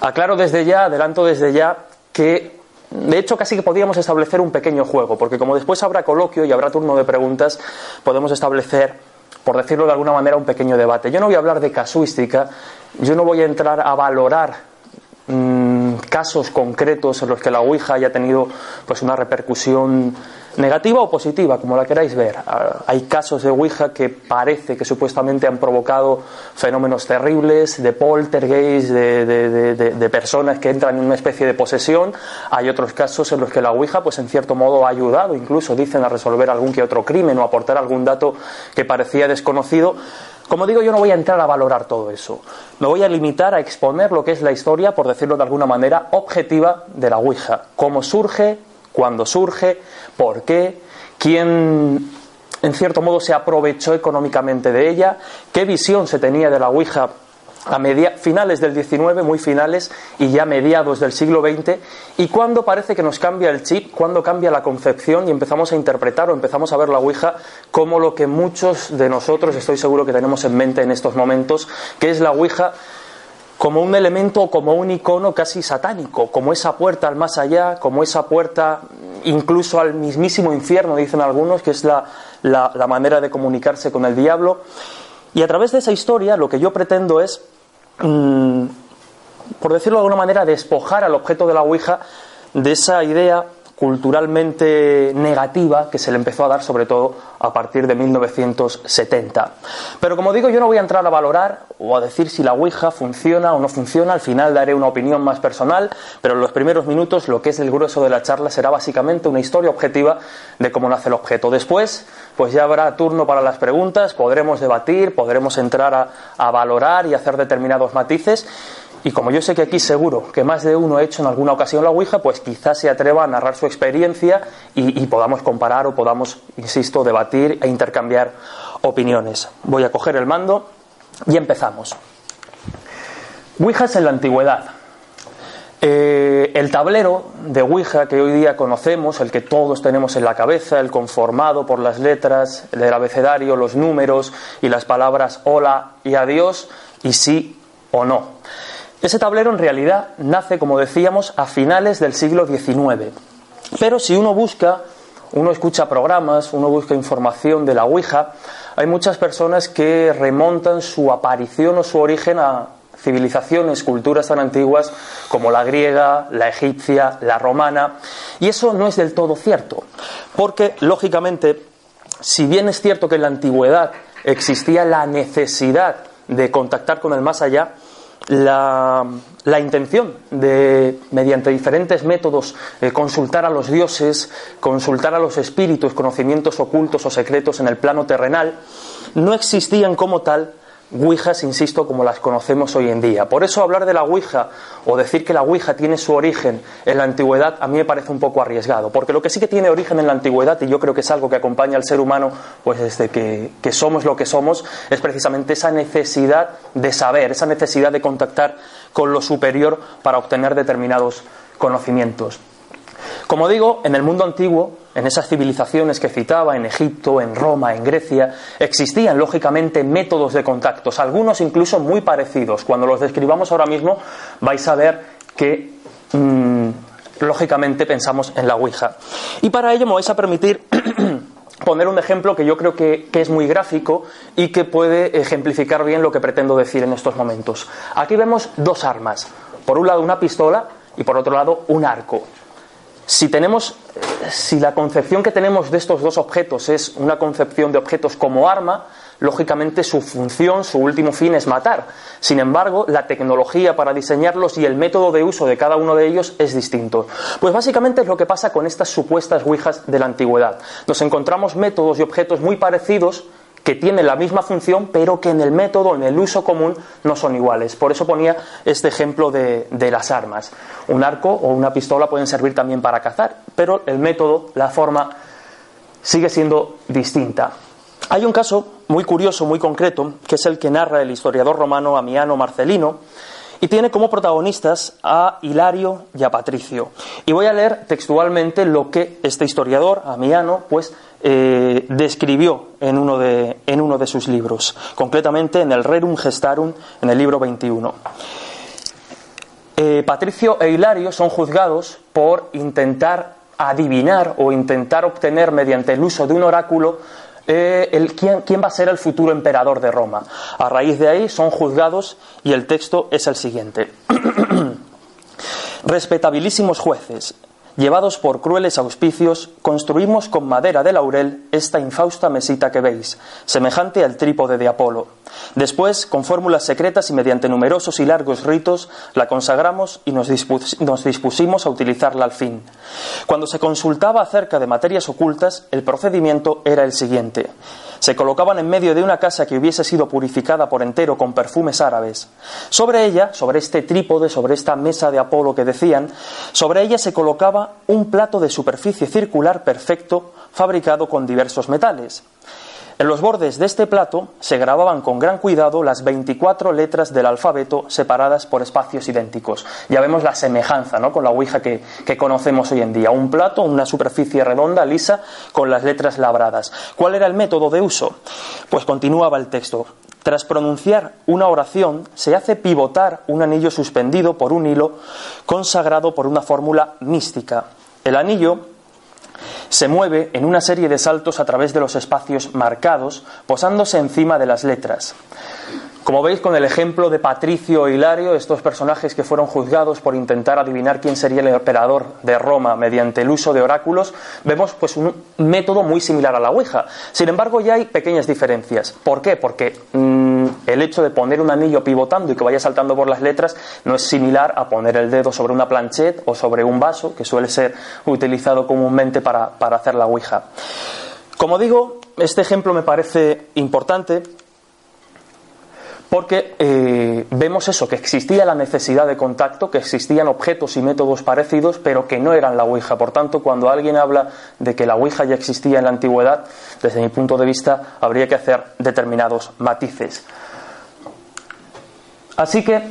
Aclaro desde ya, adelanto desde ya, que de hecho casi que podríamos establecer un pequeño juego, porque como después habrá coloquio y habrá turno de preguntas, podemos establecer, por decirlo de alguna manera, un pequeño debate. Yo no voy a hablar de casuística, yo no voy a entrar a valorar mm, casos concretos en los que la Ouija haya tenido pues una repercusión negativa o positiva, como la queráis ver. Ah, hay casos de Ouija que parece que supuestamente han provocado fenómenos terribles, de poltergeist, de, de, personas que entran en una especie de posesión. Hay otros casos en los que la Ouija, pues en cierto modo, ha ayudado, incluso dicen, a resolver algún que otro crimen o aportar algún dato que parecía desconocido. Como digo, yo no voy a entrar a valorar todo eso. Me voy a limitar a exponer lo que es la historia, por decirlo de alguna manera, objetiva de la Ouija. Cómo surge, cuándo surge, por qué, quién en cierto modo se aprovechó económicamente de ella, qué visión se tenía de la Ouija a finales del XIX, muy finales, y ya mediados del siglo XX, y cuándo parece que nos cambia el chip, cuándo cambia la concepción y empezamos a interpretar o empezamos a ver la Ouija como lo que muchos de nosotros estoy seguro que tenemos en mente en estos momentos, que es la Ouija como un elemento, como un icono casi satánico, como esa puerta al más allá, como esa puerta incluso al mismísimo infierno, dicen algunos, que es la, manera de comunicarse con el diablo. Y a través de esa historia lo que yo pretendo es, mm, por decirlo de alguna manera, despojar al objeto de la Ouija de esa idea culturalmente negativa que se le empezó a dar sobre todo a partir de 1970. Pero como digo, yo no voy a entrar a valorar o a decir si la Ouija funciona o no funciona, al final daré una opinión más personal, pero en los primeros minutos lo que es el grueso de la charla será básicamente una historia objetiva de cómo nace el objeto. Después, pues ya habrá turno para las preguntas, podremos debatir, podremos entrar a, a valorar y hacer determinados matices y como yo sé que aquí seguro que más de uno ha hecho en alguna ocasión la Ouija, pues quizás se atreva a narrar su experiencia y, podamos comparar o podamos, insisto, debatir e intercambiar opiniones. Voy a coger el mando y empezamos. Ouijas en la antigüedad. Eh, el tablero de Ouija que hoy día conocemos, el que todos tenemos en la cabeza, el conformado por las letras del abecedario, los números y las palabras hola y adiós, y sí o no. Ese tablero en realidad nace, como decíamos, a finales del siglo XIX. Pero si uno busca, uno escucha programas, uno busca información de la Ouija, hay muchas personas que remontan su aparición o su origen a civilizaciones, culturas tan antiguas como la griega, la egipcia, la romana, y eso no es del todo cierto, porque lógicamente, si bien es cierto que en la antigüedad existía la necesidad de contactar con el más allá, la, intención de, mediante diferentes métodos, eh, consultar a los dioses, consultar a los espíritus, conocimientos ocultos o secretos en el plano terrenal, no existían como tal Ouijas, insisto, como las conocemos hoy en día. Por eso hablar de la Ouija o decir que la Ouija tiene su origen en la antigüedad a mí me parece un poco arriesgado, porque lo que sí que tiene origen en la antigüedad, y yo creo que es algo que acompaña al ser humano pues desde que, que somos lo que somos, es precisamente esa necesidad de saber, esa necesidad de contactar con lo superior para obtener determinados conocimientos. Como digo, en el mundo antiguo, en esas civilizaciones que citaba, en Egipto, en Roma, en Grecia, existían lógicamente métodos de contactos, algunos incluso muy parecidos. Cuando los describamos ahora mismo vais a ver que mm, lógicamente pensamos en la Ouija. Y para ello me vais a permitir poner un ejemplo que yo creo que, que, es muy gráfico y que puede ejemplificar bien lo que pretendo decir en estos momentos. Aquí vemos dos armas. Por un lado una pistola y por otro lado un arco. Si tenemos, si la concepción que tenemos de estos dos objetos es una concepción de objetos como arma, lógicamente su función, su último fin es matar. Sin embargo, la tecnología para diseñarlos y el método de uso de cada uno de ellos es distinto. Pues básicamente es lo que pasa con estas supuestas ouijas de la antigüedad. Nos encontramos métodos y objetos muy parecidos que tienen la misma función, pero que en el método, en el uso común, no son iguales. Por eso ponía este ejemplo de, las armas. Un arco o una pistola pueden servir también para cazar, pero el método, la forma, sigue siendo distinta. Hay un caso muy curioso, muy concreto, que es el que narra el historiador romano Amiano Marcelino, y tiene como protagonistas a Hilario y a Patricio. Y voy a leer textualmente lo que este historiador, Amiano, pues eh, describió en uno, de, en uno de sus libros, concretamente en el Rerum Gestarum, en el libro 21. Eh, Patricio e Hilario son juzgados por intentar adivinar o intentar obtener mediante el uso de un oráculo eh, el, quién, quién, va a ser el futuro emperador de Roma. A raíz de ahí son juzgados y el texto es el siguiente. Respetabilísimos jueces, llevados por crueles auspicios, construimos con madera de laurel esta infausta mesita que veis, semejante al trípode de Apolo. Después, con fórmulas secretas y mediante numerosos y largos ritos, la consagramos y nos, dispusimos a utilizarla al fin. Cuando se consultaba acerca de materias ocultas, el procedimiento era el siguiente se colocaban en medio de una casa que hubiese sido purificada por entero con perfumes árabes. Sobre ella, sobre este trípode, sobre esta mesa de Apolo que decían, sobre ella se colocaba un plato de superficie circular perfecto fabricado con diversos metales. En los bordes de este plato se grababan con gran cuidado las 24 letras del alfabeto separadas por espacios idénticos. Ya vemos la semejanza ¿no? con la Ouija que, que conocemos hoy en día. Un plato, una superficie redonda, lisa, con las letras labradas. ¿Cuál era el método de uso? Pues continuaba el texto. Tras pronunciar una oración, se hace pivotar un anillo suspendido por un hilo consagrado por una fórmula mística. El anillo se mueve en una serie de saltos a través de los espacios marcados, posándose encima de las letras. Como veis con el ejemplo de Patricio e Hilario, estos personajes que fueron juzgados por intentar adivinar quién sería el emperador de Roma mediante el uso de oráculos, vemos pues un método muy similar a la Ouija. Sin embargo, ya hay pequeñas diferencias. ¿Por qué? Porque mmm, el hecho de poner un anillo pivotando y que vaya saltando por las letras no es similar a poner el dedo sobre una planchette o sobre un vaso, que suele ser utilizado comúnmente para, para hacer la Ouija. Como digo, este ejemplo me parece importante porque eh, vemos eso, que existía la necesidad de contacto, que existían objetos y métodos parecidos, pero que no eran la Ouija. Por tanto, cuando alguien habla de que la Ouija ya existía en la antigüedad, desde mi punto de vista, habría que hacer determinados matices. Así que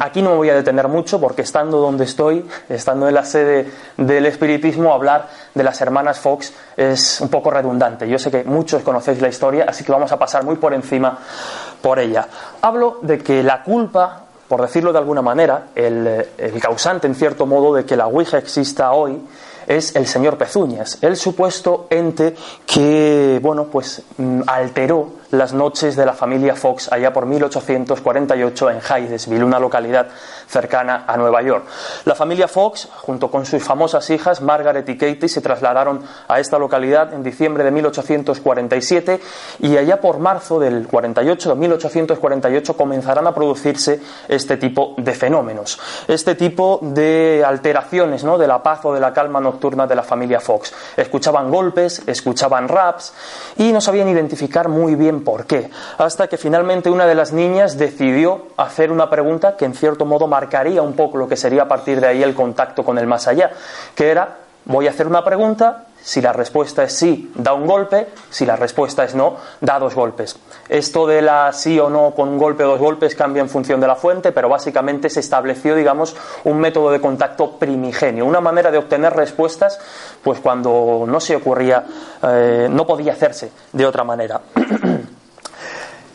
aquí no me voy a detener mucho porque estando donde estoy, estando en la sede del espiritismo, hablar de las hermanas Fox es un poco redundante. Yo sé que muchos conocéis la historia, así que vamos a pasar muy por encima por ella. Hablo de que la culpa, por decirlo de alguna manera, el, el causante en cierto modo de que la Ouija exista hoy, es el señor Pezuñas, el supuesto ente que, bueno, pues mm, alteró las noches de la familia Fox allá por 1848 en Hydesville, una localidad cercana a Nueva York. La familia Fox, junto con sus famosas hijas Margaret y Katie, se trasladaron a esta localidad en diciembre de 1847 y allá por marzo del 48, de 1848, comenzarán a producirse este tipo de fenómenos, este tipo de alteraciones ¿no? de la paz o de la calma nocturna de la familia Fox. Escuchaban golpes, escuchaban raps y no sabían identificar muy bien por qué, hasta que finalmente una de las niñas decidió hacer una pregunta que en cierto modo marcaría un poco lo que sería a partir de ahí el contacto con el más allá, que era voy a hacer una pregunta, si la respuesta es sí, da un golpe, si la respuesta es no, da dos golpes. Esto de la sí o no con un golpe o dos golpes cambia en función de la fuente, pero básicamente se estableció, digamos, un método de contacto primigenio, una manera de obtener respuestas, pues cuando no se ocurría, eh, no podía hacerse de otra manera.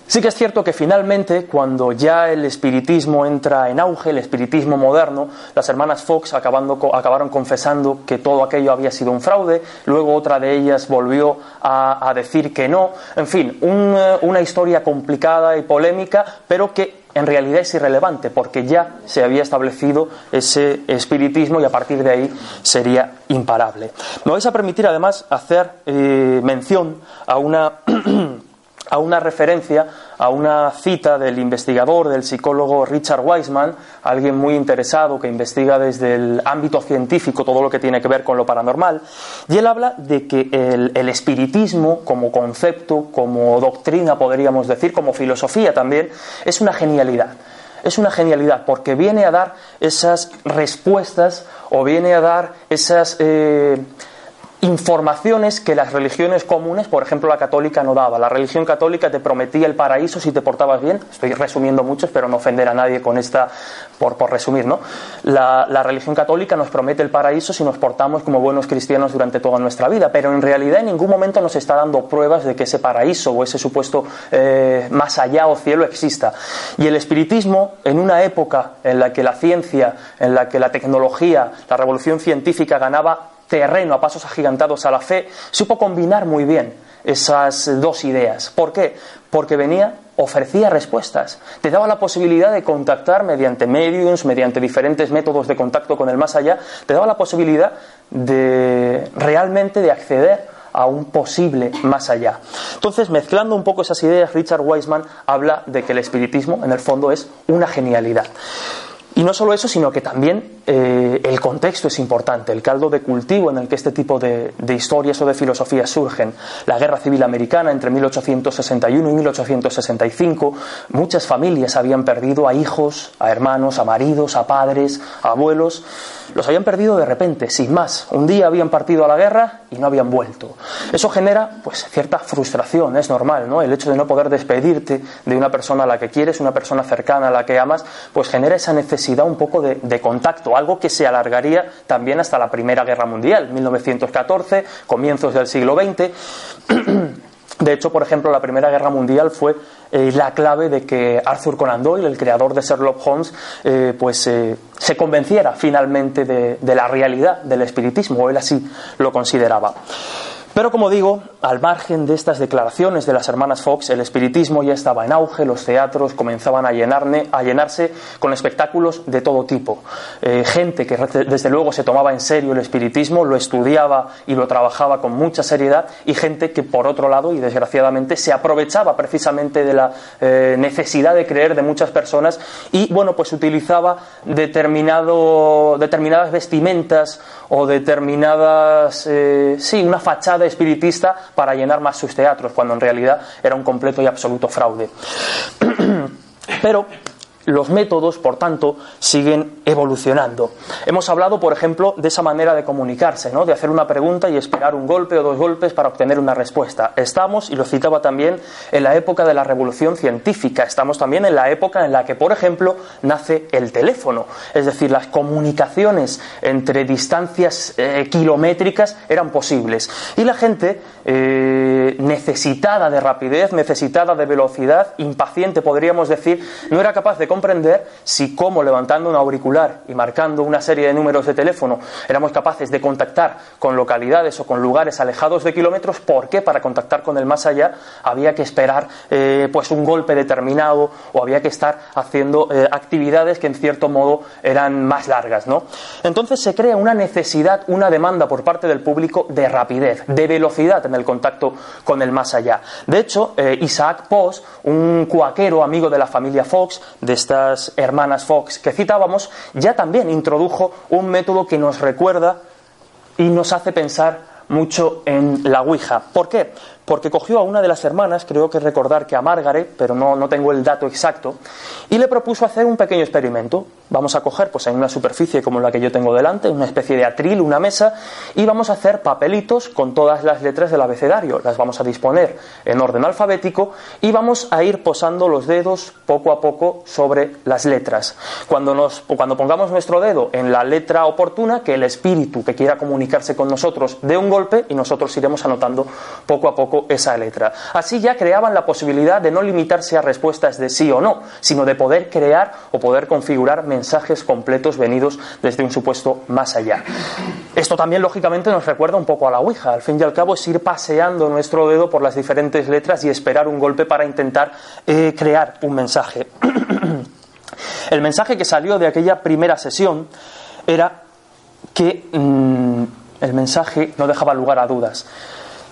Sí que es cierto que finalmente, cuando ya el espiritismo entra en auge, el espiritismo moderno, las hermanas Fox acabaron confesando que todo aquello había sido un fraude, luego otra de ellas volvió a, decir que no, en fin, un, una historia complicada y polémica, pero que en realidad es irrelevante porque ya se había establecido ese espiritismo y a partir de ahí sería imparable. Me vais a permitir además hacer eh, mención a una a una referencia a una cita del investigador, del psicólogo Richard Wiseman, alguien muy interesado que investiga desde el ámbito científico todo lo que tiene que ver con lo paranormal, y él habla de que el, espiritismo como concepto, como doctrina podríamos decir, como filosofía también, es una genialidad. Es una genialidad porque viene a dar esas respuestas o viene a dar esas... Eh, informaciones que las religiones comunes, por ejemplo la católica, no daba. La religión católica te prometía el paraíso si te portabas bien. Estoy resumiendo mucho, espero no ofender a nadie con esta, por, por resumir, ¿no? La, la, religión católica nos promete el paraíso si nos portamos como buenos cristianos durante toda nuestra vida, pero en realidad en ningún momento nos está dando pruebas de que ese paraíso o ese supuesto eh, más allá o cielo exista. Y el espiritismo, en una época en la que la ciencia, en la que la tecnología, la revolución científica ganaba terreno a pasos agigantados a la fe, supo combinar muy bien esas dos ideas. ¿Por qué? Porque venía, ofrecía respuestas, te daba la posibilidad de contactar mediante mediums, mediante diferentes métodos de contacto con el más allá, te daba la posibilidad de realmente de acceder a un posible más allá. Entonces, mezclando un poco esas ideas, Richard Wiseman habla de que el espiritismo, en el fondo, es una genialidad. Y no solo eso, sino que también eh, el contexto es importante, el caldo de cultivo en el que este tipo de, de, historias o de filosofías surgen. La guerra civil americana entre 1861 y 1865, muchas familias habían perdido a hijos, a hermanos, a maridos, a padres, a abuelos. Los habían perdido de repente, sin más. Un día habían partido a la guerra y no habían vuelto. Eso genera, pues, cierta frustración, es normal, ¿no? El hecho de no poder despedirte de una persona a la que quieres, una persona cercana a la que amas, pues genera esa necesidad un poco de, de contacto, algo que se alargaría también hasta la Primera Guerra Mundial, 1914, comienzos del siglo XX. De hecho, por ejemplo, la Primera Guerra Mundial fue eh, la clave de que Arthur Conan Doyle, el creador de Sherlock Holmes, eh, pues eh, se convenciera finalmente de, de la realidad del espiritismo, o él así lo consideraba. Pero como digo, al margen de estas declaraciones de las hermanas Fox, el espiritismo ya estaba en auge, los teatros comenzaban a, llenarne, a llenarse con espectáculos de todo tipo. Eh, gente que desde luego se tomaba en serio el espiritismo, lo estudiaba y lo trabajaba con mucha seriedad, y gente que por otro lado, y desgraciadamente, se aprovechaba precisamente de la eh, necesidad de creer de muchas personas y, bueno, pues utilizaba determinado, determinadas vestimentas o determinadas, eh, sí, una fachada espiritista para llenar más sus teatros, cuando en realidad era un completo y absoluto fraude. Pero los métodos, por tanto, siguen evolucionando. Hemos hablado, por ejemplo, de esa manera de comunicarse, de hacer una pregunta y esperar un golpe o dos golpes para obtener una respuesta. Estamos, y lo citaba también, en la época de la revolución científica. Estamos también en la época en la que, por ejemplo, nace el teléfono. Es decir, las comunicaciones entre distancias eh, kilométricas eran posibles. Y la gente, eh, necesitada de rapidez, necesitada de velocidad, impaciente, podríamos decir, no era capaz de comprender si como levantando un auricular y marcando una serie de números de teléfono éramos capaces de contactar con localidades o con lugares alejados de kilómetros, ¿por qué para contactar con el más allá había que esperar eh, pues un golpe determinado o había que estar haciendo eh, actividades que en cierto modo eran más largas, ¿no? Entonces se crea una necesidad, una demanda por parte del público de rapidez, de velocidad en el contacto con el más allá. De hecho, eh, Isaac Post, un cuaquero amigo de la familia Fox, de estas hermanas Fox que citábamos, ya también introdujo un método que nos recuerda y nos hace pensar mucho en la Ouija. ¿Por qué? Porque cogió a una de las hermanas, creo que recordar que a Margaret, pero no, no tengo el dato exacto, y le propuso hacer un pequeño experimento. Vamos a coger, pues en una superficie como la que yo tengo delante, una especie de atril, una mesa, y vamos a hacer papelitos con todas las letras del abecedario. Las vamos a disponer en orden alfabético y vamos a ir posando los dedos poco a poco sobre las letras. Cuando, nos, cuando pongamos nuestro dedo en la letra oportuna, que el espíritu que quiera comunicarse con nosotros dé un golpe y nosotros iremos anotando poco a poco esa letra. Así ya creaban la posibilidad de no limitarse a respuestas de sí o no, sino de poder crear o poder configurar mensajes completos venidos desde un supuesto más allá. Esto también, lógicamente, nos recuerda un poco a la Ouija. Al fin y al cabo, es ir paseando nuestro dedo por las diferentes letras y esperar un golpe para intentar eh, crear un mensaje. El mensaje que salió de aquella primera sesión era que mmm, el mensaje no dejaba lugar a dudas.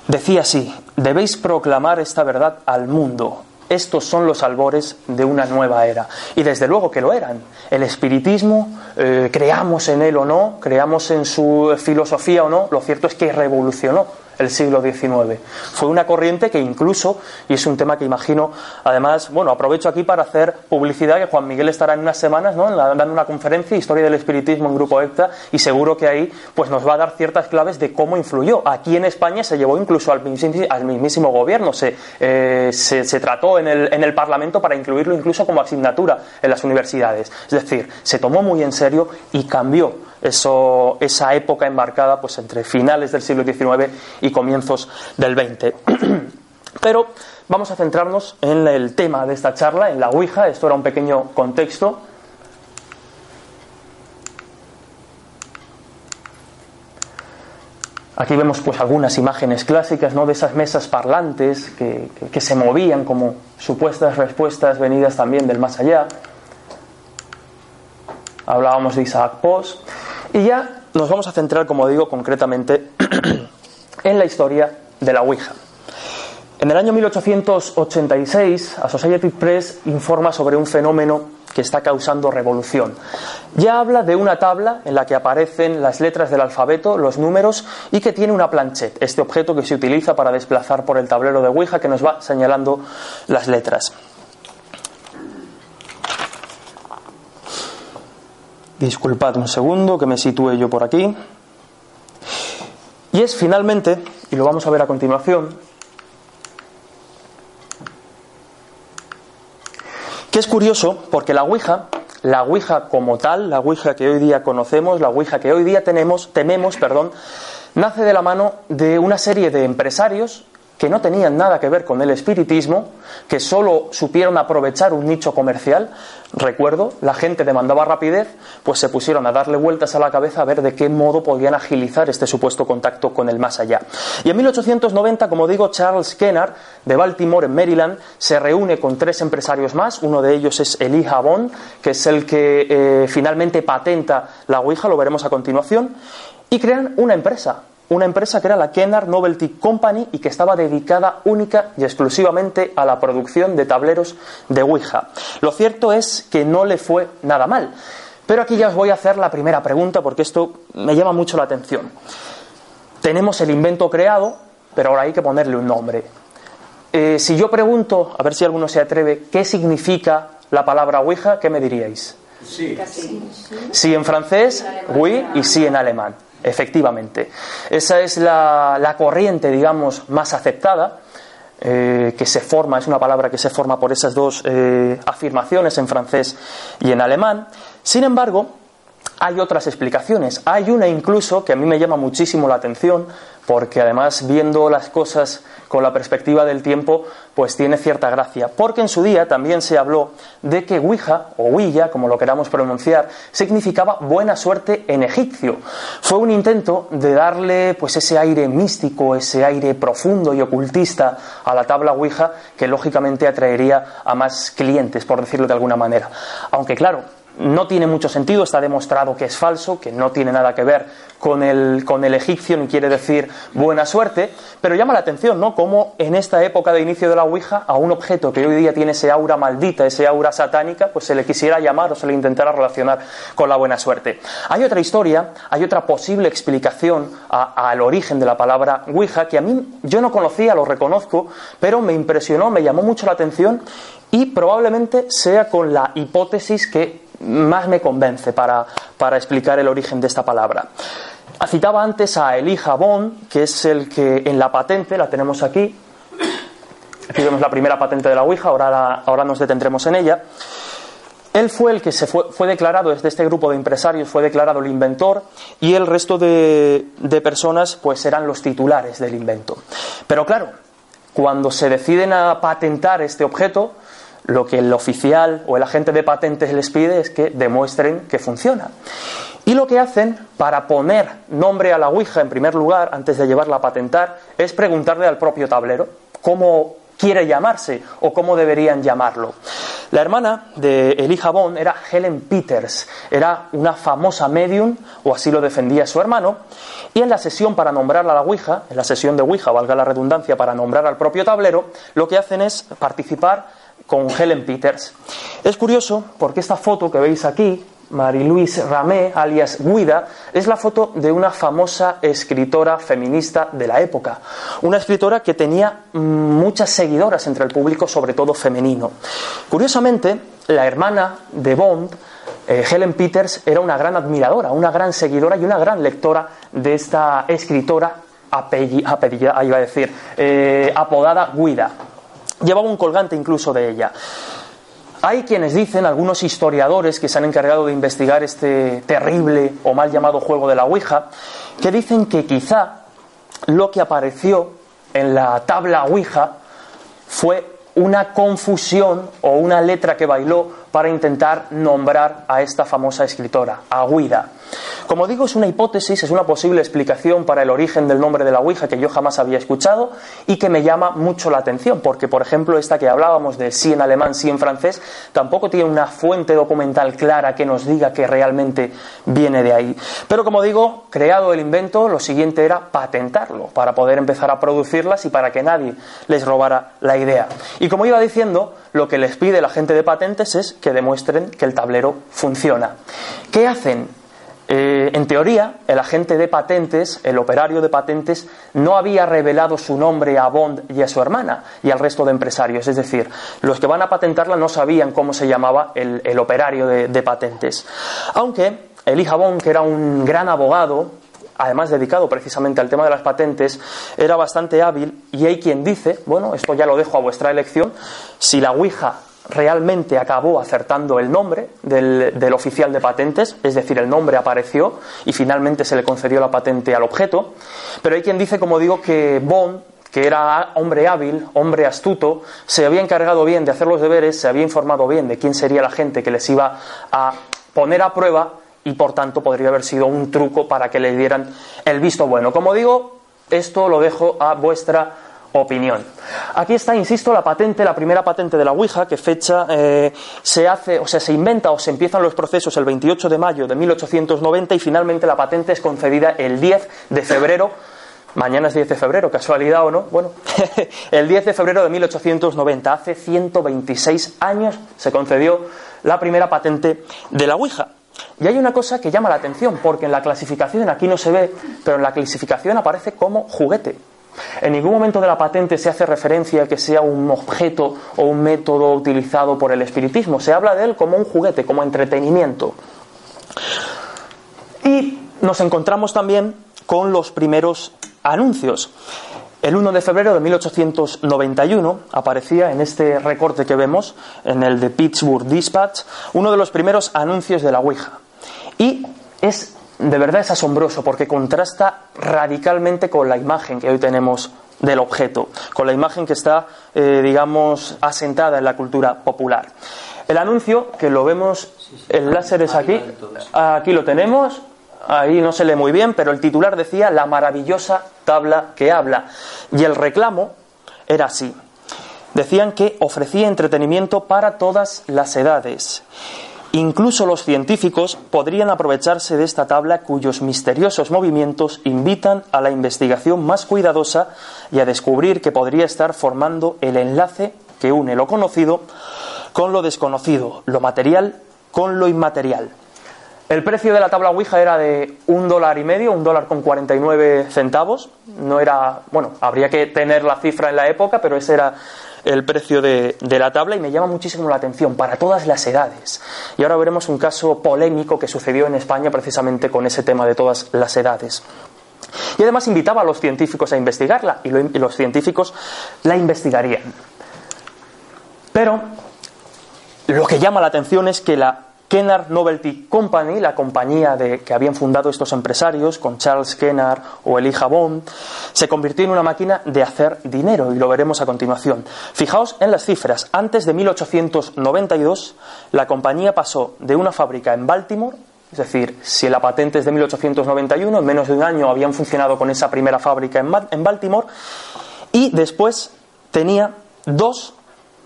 Decía así, debéis proclamar esta verdad al mundo. Estos son los albores de una nueva era. Y desde luego que lo eran. El espiritismo, eh, creamos en él o no, creamos en su filosofía o no, lo cierto es que revolucionó el siglo XIX. Fue una corriente que incluso, y es un tema que imagino, además, bueno, aprovecho aquí para hacer publicidad, que Juan Miguel estará en unas semanas ¿no? dando una conferencia, Historia del Espiritismo en Grupo ECTA, y seguro que ahí pues, nos va a dar ciertas claves de cómo influyó. Aquí en España se llevó incluso al mismísimo, gobierno, se, eh, se, se, trató en el, en el Parlamento para incluirlo incluso como asignatura en las universidades. Es decir, se tomó muy en serio y cambió eso, esa época embarcada pues, entre finales del siglo XIX y comienzos del XX. Pero vamos a centrarnos en el tema de esta charla, en la Ouija. Esto era un pequeño contexto. Aquí vemos pues algunas imágenes clásicas ¿no? de esas mesas parlantes que, que se movían como supuestas respuestas venidas también del más allá hablábamos de Isaac Post, y ya nos vamos a centrar, como digo, concretamente en la historia de la Ouija. En el año 1886, Associated Press informa sobre un fenómeno que está causando revolución. Ya habla de una tabla en la que aparecen las letras del alfabeto, los números y que tiene una planchette, este objeto que se utiliza para desplazar por el tablero de Ouija que nos va señalando las letras. Disculpad un segundo que me sitúe yo por aquí. Y es finalmente, y lo vamos a ver a continuación, que es curioso porque la Ouija, la Ouija como tal, la Ouija que hoy día conocemos, la Ouija que hoy día tenemos, tememos, perdón, nace de la mano de una serie de empresarios que no tenían nada que ver con el espiritismo, que solo supieron aprovechar un nicho comercial. Recuerdo, la gente demandaba rapidez, pues se pusieron a darle vueltas a la cabeza a ver de qué modo podían agilizar este supuesto contacto con el más allá. Y en 1890, como digo, Charles Kennard, de Baltimore, en Maryland, se reúne con tres empresarios más. Uno de ellos es Elijah Bond, que es el que eh, finalmente patenta la Ouija, lo veremos a continuación, y crean una empresa, una empresa que era la Kennard Novelty Company y que estaba dedicada única y exclusivamente a la producción de tableros de Ouija. Lo cierto es que no le fue nada mal. Pero aquí ya os voy a hacer la primera pregunta porque esto me llama mucho la atención. Tenemos el invento creado, pero ahora hay que ponerle un nombre. Eh, si yo pregunto, a ver si alguno se atreve, ¿qué significa la palabra Ouija? ¿Qué me diríais? Sí. Sí en francés, oui, y sí en alemán. Efectivamente. Esa es la, corriente, digamos, más aceptada, eh, que se forma, es una palabra que se forma por esas dos eh, afirmaciones en francés y en alemán. Sin embargo, hay otras explicaciones. Hay una incluso que a mí me llama muchísimo la atención, porque además viendo las cosas con la perspectiva del tiempo, pues tiene cierta gracia. Porque en su día también se habló de que Ouija, o Ouija, como lo queramos pronunciar, significaba buena suerte en egipcio. Fue un intento de darle pues ese aire místico, ese aire profundo y ocultista a la tabla Ouija, que lógicamente atraería a más clientes, por decirlo de alguna manera. Aunque claro, no tiene mucho sentido, está demostrado que es falso, que no tiene nada que ver con el, con el egipcio ni quiere decir buena suerte, pero llama la atención, ¿no? Cómo en esta época de inicio de la Ouija, a un objeto que hoy día tiene ese aura maldita, ese aura satánica, pues se le quisiera llamar o se le intentara relacionar con la buena suerte. Hay otra historia, hay otra posible explicación al origen de la palabra Ouija que a mí yo no conocía, lo reconozco, pero me impresionó, me llamó mucho la atención y probablemente sea con la hipótesis que más me convence para, explicar el origen de esta palabra. Citaba antes a Elijah Bond, que es el que en la patente, la tenemos aquí, aquí vemos la primera patente de la Ouija, ahora, ahora nos detendremos en ella. Él fue el que se fue, fue, declarado, desde este grupo de empresarios, fue declarado el inventor y el resto de, de personas pues eran los titulares del invento. Pero claro, cuando se deciden a patentar este objeto, lo que el oficial o el agente de patentes les pide es que demuestren que funciona. Y lo que hacen para poner nombre a la Ouija en primer lugar, antes de llevarla a patentar, es preguntarle al propio tablero cómo quiere llamarse o cómo deberían llamarlo. La hermana de Elijah Bond era Helen Peters, era una famosa medium, o así lo defendía su hermano, y en la sesión para nombrar a la Ouija, en la sesión de Ouija, valga la redundancia, para nombrar al propio tablero, lo que hacen es participar con Helen Peters. Es curioso porque esta foto que veis aquí Marie-Louise Ramé, alias Guida, es la foto de una famosa escritora feminista de la época. Una escritora que tenía muchas seguidoras entre el público, sobre todo femenino. Curiosamente, la hermana de Bond, eh, Helen Peters, era una gran admiradora, una gran seguidora y una gran lectora de esta escritora apellida, iba a decir, eh, apodada Guida. Llevaba un colgante incluso de ella. Hay quienes dicen, algunos historiadores que se han encargado de investigar este terrible o mal llamado juego de la Ouija, que dicen que quizá lo que apareció en la tabla Ouija fue una confusión o una letra que bailó para intentar nombrar a esta famosa escritora, a Guida. Como digo, es una hipótesis, es una posible explicación para el origen del nombre de la Ouija que yo jamás había escuchado y que me llama mucho la atención, porque, por ejemplo, esta que hablábamos de sí en alemán, sí en francés, tampoco tiene una fuente documental clara que nos diga que realmente viene de ahí. Pero, como digo, creado el invento, lo siguiente era patentarlo para poder empezar a producirlas y para que nadie les robara la idea. Y como iba diciendo, lo que les pide la gente de patentes es que demuestren que el tablero funciona. ¿Qué hacen? Eh, en teoría, el agente de patentes, el operario de patentes, no había revelado su nombre a Bond y a su hermana y al resto de empresarios. Es decir, los que van a patentarla no sabían cómo se llamaba el, operario de, patentes. Aunque Elijah Bond, que era un gran abogado, además dedicado precisamente al tema de las patentes, era bastante hábil y hay quien dice, bueno, esto ya lo dejo a vuestra elección, si la Ouija realmente acabó acertando el nombre del, oficial de patentes, es decir, el nombre apareció y finalmente se le concedió la patente al objeto. Pero hay quien dice, como digo, que Bond, que era hombre hábil, hombre astuto, se había encargado bien de hacer los deberes, se había informado bien de quién sería la gente que les iba a poner a prueba y por tanto podría haber sido un truco para que le dieran el visto bueno. Como digo, esto lo dejo a vuestra opinión. Aquí está, insisto, la patente, la primera patente de la Ouija, que fecha eh, se hace, o sea, se inventa o se empiezan los procesos el 28 de mayo de 1890 y finalmente la patente es concedida el 10 de febrero. Mañana es 10 de febrero, casualidad o no. Bueno, el 10 de febrero de 1890, hace 126 años, se concedió la primera patente de la Ouija. Y hay una cosa que llama la atención, porque en la clasificación, aquí no se ve, pero en la clasificación aparece como juguete. En ningún momento de la patente se hace referencia a que sea un objeto o un método utilizado por el espiritismo. Se habla de él como un juguete, como entretenimiento. Y nos encontramos también con los primeros anuncios. El 1 de febrero de 1891 aparecía en este recorte que vemos, en el de Pittsburgh Dispatch, uno de los primeros anuncios de la Ouija. Y es de verdad es asombroso porque contrasta radicalmente con la imagen que hoy tenemos del objeto, con la imagen que está, eh, digamos, asentada en la cultura popular. El anuncio, que lo vemos, el láser es aquí, aquí lo tenemos, ahí no se lee muy bien, pero el titular decía la maravillosa tabla que habla. Y el reclamo era así. Decían que ofrecía entretenimiento para todas las edades. Incluso los científicos podrían aprovecharse de esta tabla cuyos misteriosos movimientos invitan a la investigación más cuidadosa y a descubrir que podría estar formando el enlace que une lo conocido con lo desconocido, lo material con lo inmaterial. El precio de la tabla Ouija era de un dólar y medio, un dólar con 49 centavos. No era, bueno, habría que tener la cifra en la época, pero ese era el precio de, la tabla y me llama muchísimo la atención para todas las edades. Y ahora veremos un caso polémico que sucedió en España precisamente con ese tema de todas las edades. Y además invitaba a los científicos a investigarla y, y los científicos la investigarían. Pero lo que llama la atención es que la Kennard Novelty Company, la compañía de, que habían fundado estos empresarios con Charles Kennard o Elijah Bond, se convirtió en una máquina de hacer dinero y lo veremos a continuación. Fijaos en las cifras. Antes de 1892, la compañía pasó de una fábrica en Baltimore, es decir, si la patente es de 1891, en menos de un año habían funcionado con esa primera fábrica en Baltimore, y después tenía dos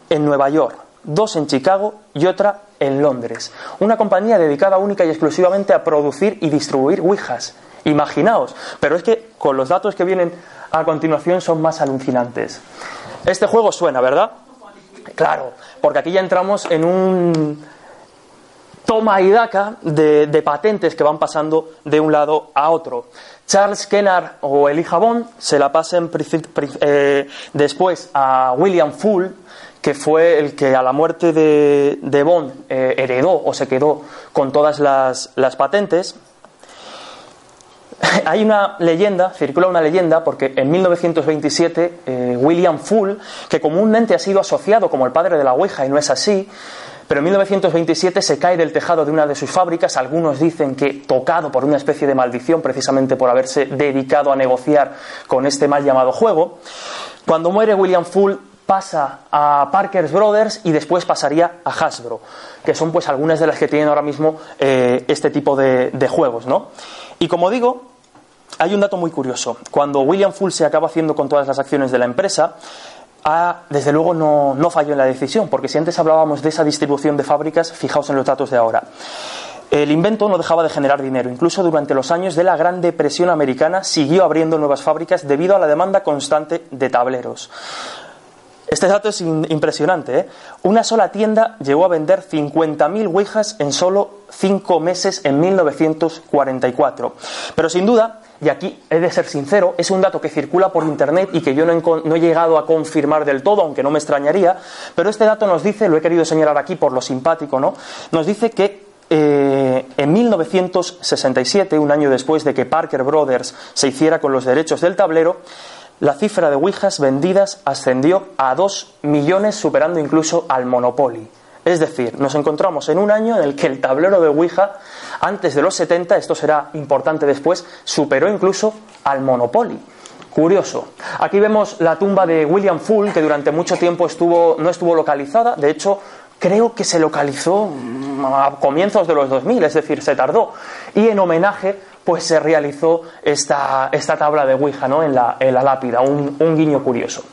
en Nueva York, dos en Chicago y otra en Londres. Una compañía dedicada única y exclusivamente a producir y distribuir Ouijas. Imaginaos, pero es que con los datos que vienen a continuación son más alucinantes. Este juego suena, ¿verdad? Claro, porque aquí ya entramos en un toma y daca de, patentes que van pasando de un lado a otro. Charles Kennard o Elijah Bond se la pasan eh, después a William Full, que fue el que a la muerte de, Bond eh, heredó o se quedó con todas las, patentes. Hay una leyenda, circula una leyenda, porque en 1927 eh, William Full, que comúnmente ha sido asociado como el padre de la Ouija y no es así, pero en 1927 se cae del tejado de una de sus fábricas. Algunos dicen que tocado por una especie de maldición, precisamente por haberse dedicado a negociar con este mal llamado juego. Cuando muere William Full, pasa a Parker's Brothers y después pasaría a Hasbro, que son pues algunas de las que tienen ahora mismo eh, este tipo de, juegos, ¿no? Y como digo, hay un dato muy curioso. Cuando William Full se acaba haciendo con todas las acciones de la empresa, desde luego no, no falló en la decisión, porque si antes hablábamos de esa distribución de fábricas, fijaos en los datos de ahora. El invento no dejaba de generar dinero. Incluso durante los años de la Gran Depresión americana siguió abriendo nuevas fábricas debido a la demanda constante de tableros. Este dato es impresionante. ¿eh? Una sola tienda llegó a vender 50.000 Ouijas en solo cinco meses en 1944. Pero sin duda, y aquí he de ser sincero, es un dato que circula por Internet y que yo no he, llegado a confirmar del todo, aunque no me extrañaría, pero este dato nos dice, lo he querido señalar aquí por lo simpático, ¿no? Nos dice que eh, en 1967, un año después de que Parker Brothers se hiciera con los derechos del tablero, la cifra de Ouijas vendidas ascendió a 2 millones, superando incluso al Monopoly. Es decir, nos encontramos en un año en el que el tablero de Ouija, antes de los 70, esto será importante después, superó incluso al Monopoly. Curioso. Aquí vemos la tumba de William Full, que durante mucho tiempo estuvo, no estuvo localizada. De hecho, creo que se localizó a comienzos de los 2000, es decir, se tardó. Y en homenaje pues se realizó esta, esta tabla de Ouija ¿no? en, la, en la lápida, un, guiño curioso.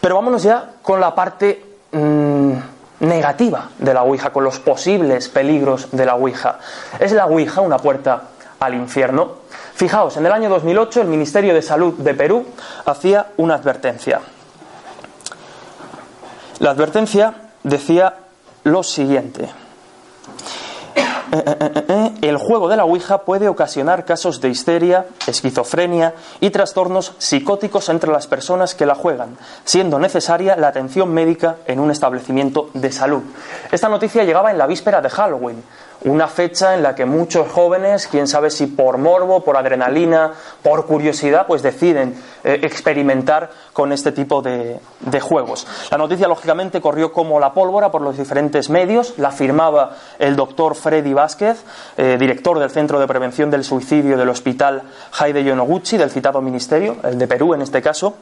Pero vámonos ya con la parte mm, negativa de la Ouija, con los posibles peligros de la Ouija. ¿Es la Ouija una puerta al infierno? Fijaos, en el año 2008 el Ministerio de Salud de Perú hacía una advertencia. La advertencia decía lo siguiente. El juego de la Ouija puede ocasionar casos de histeria, esquizofrenia y trastornos psicóticos entre las personas que la juegan, siendo necesaria la atención médica en un establecimiento de salud. Esta noticia llegaba en la víspera de Halloween, una fecha en la que muchos jóvenes, quién sabe si por morbo, por adrenalina, por curiosidad, pues deciden eh, experimentar con este tipo de, juegos. La noticia, lógicamente, corrió como la pólvora por los diferentes medios, la firmaba el doctor Freddy Vázquez, eh, director del Centro de Prevención del Suicidio del Hospital Haide Yonoguchi, del citado ministerio, el de Perú en este caso,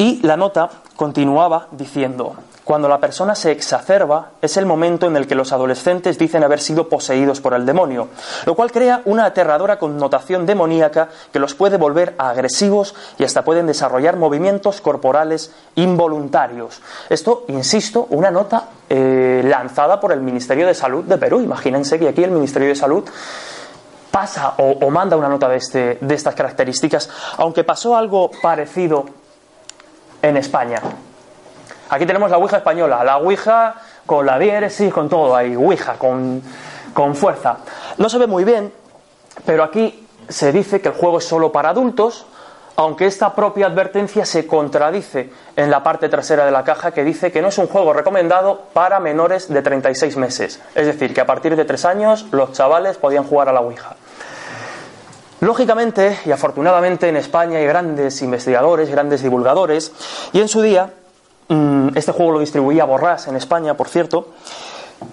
y la nota continuaba diciendo cuando la persona se exacerba, es el momento en el que los adolescentes dicen haber sido poseídos por el demonio, lo cual crea una aterradora connotación demoníaca que los puede volver agresivos y hasta pueden desarrollar movimientos corporales involuntarios. Esto, insisto, una nota eh, lanzada por el Ministerio de Salud de Perú. Imagínense que aquí el Ministerio de Salud pasa o, o manda una nota de, este, de estas características, aunque pasó algo parecido en España. Aquí tenemos la Ouija española, la Ouija con la diéresis, con todo ahí, Ouija, con, con fuerza. No se ve muy bien, pero aquí se dice que el juego es solo para adultos, aunque esta propia advertencia se contradice en la parte trasera de la caja que dice que no es un juego recomendado para menores de 36 meses. Es decir, que a partir de 3 años los chavales podían jugar a la Ouija. Lógicamente y afortunadamente en España hay grandes investigadores, grandes divulgadores, y en su día Mm, este juego lo distribuía Borrás en España, por cierto.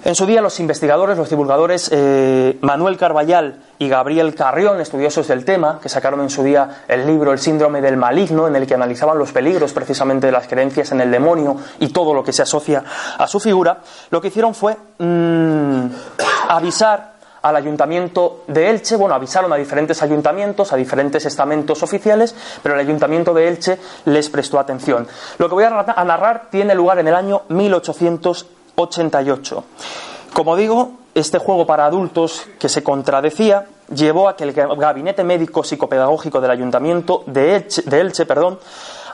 En su día los investigadores, los divulgadores eh, Manuel Carballal y Gabriel Carrión, estudiosos del tema, que sacaron en su día el libro El síndrome del maligno, en el que analizaban los peligros precisamente de las creencias en el demonio y todo lo que se asocia a su figura, lo que hicieron fue mm, avisar al ayuntamiento de Elche, bueno, avisaron a diferentes ayuntamientos, a diferentes estamentos oficiales, pero el ayuntamiento de Elche les prestó atención. Lo que voy a narrar tiene lugar en el año 1888. Como digo, este juego para adultos que se contradecía llevó a que el gabinete médico psicopedagógico del ayuntamiento de Elche, de Elche perdón,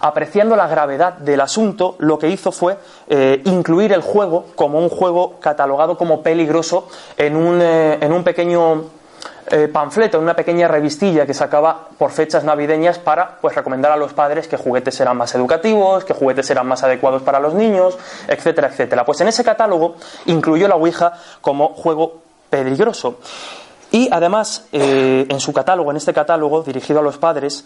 apreciando la gravedad del asunto, lo que hizo fue eh, incluir el juego como un juego catalogado como peligroso en un, eh, en un pequeño eh, panfleto, en una pequeña revistilla que sacaba por fechas navideñas para pues, recomendar a los padres que juguetes eran más educativos, que juguetes eran más adecuados para los niños, etcétera, etcétera. Pues en ese catálogo incluyó la Ouija como juego peligroso. Y además, eh, en su catálogo, en este catálogo dirigido a los padres,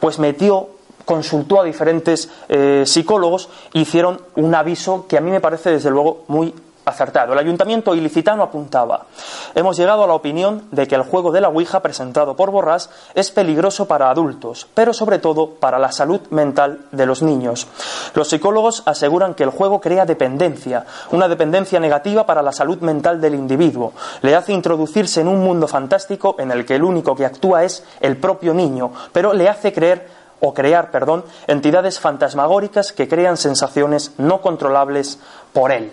pues metió, consultó a diferentes psicólogos e hicieron un aviso que a mí me parece desde luego muy acertado. El ayuntamiento ilicitano apuntaba, hemos llegado a la opinión de que el juego de la Ouija presentado por Borrás es peligroso para adultos, pero sobre todo para la salud mental de los niños. Los psicólogos aseguran que el juego crea dependencia, una dependencia negativa para la salud mental del individuo. Le hace introducirse en un mundo fantástico en el que el único que actúa es el propio niño, pero le hace creer o crear, perdón, entidades fantasmagóricas que crean sensaciones no controlables por él.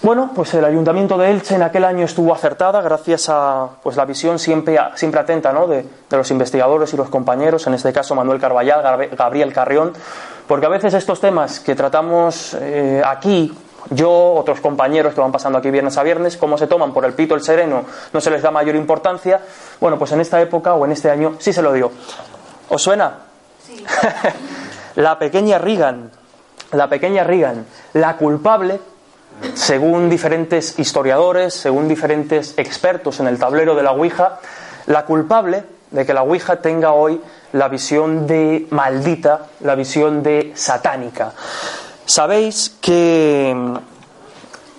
Bueno, pues el Ayuntamiento de Elche en aquel año estuvo acertada gracias a pues, la visión siempre, siempre atenta ¿no? de, los investigadores y los compañeros, en este caso Manuel Carballal, Gabriel Carrión, porque a veces estos temas que tratamos eh, aquí, yo, otros compañeros que van pasando aquí viernes a viernes, como se toman por el pito el sereno, no se les da mayor importancia, bueno, pues en esta época o en este año sí se lo dio. ¿Os suena? Sí. la pequeña Reagan, la pequeña Reagan, la culpable según diferentes historiadores, según diferentes expertos en el tablero de la Ouija, la culpable de que la Ouija tenga hoy la visión de maldita, la visión de satánica. Sabéis que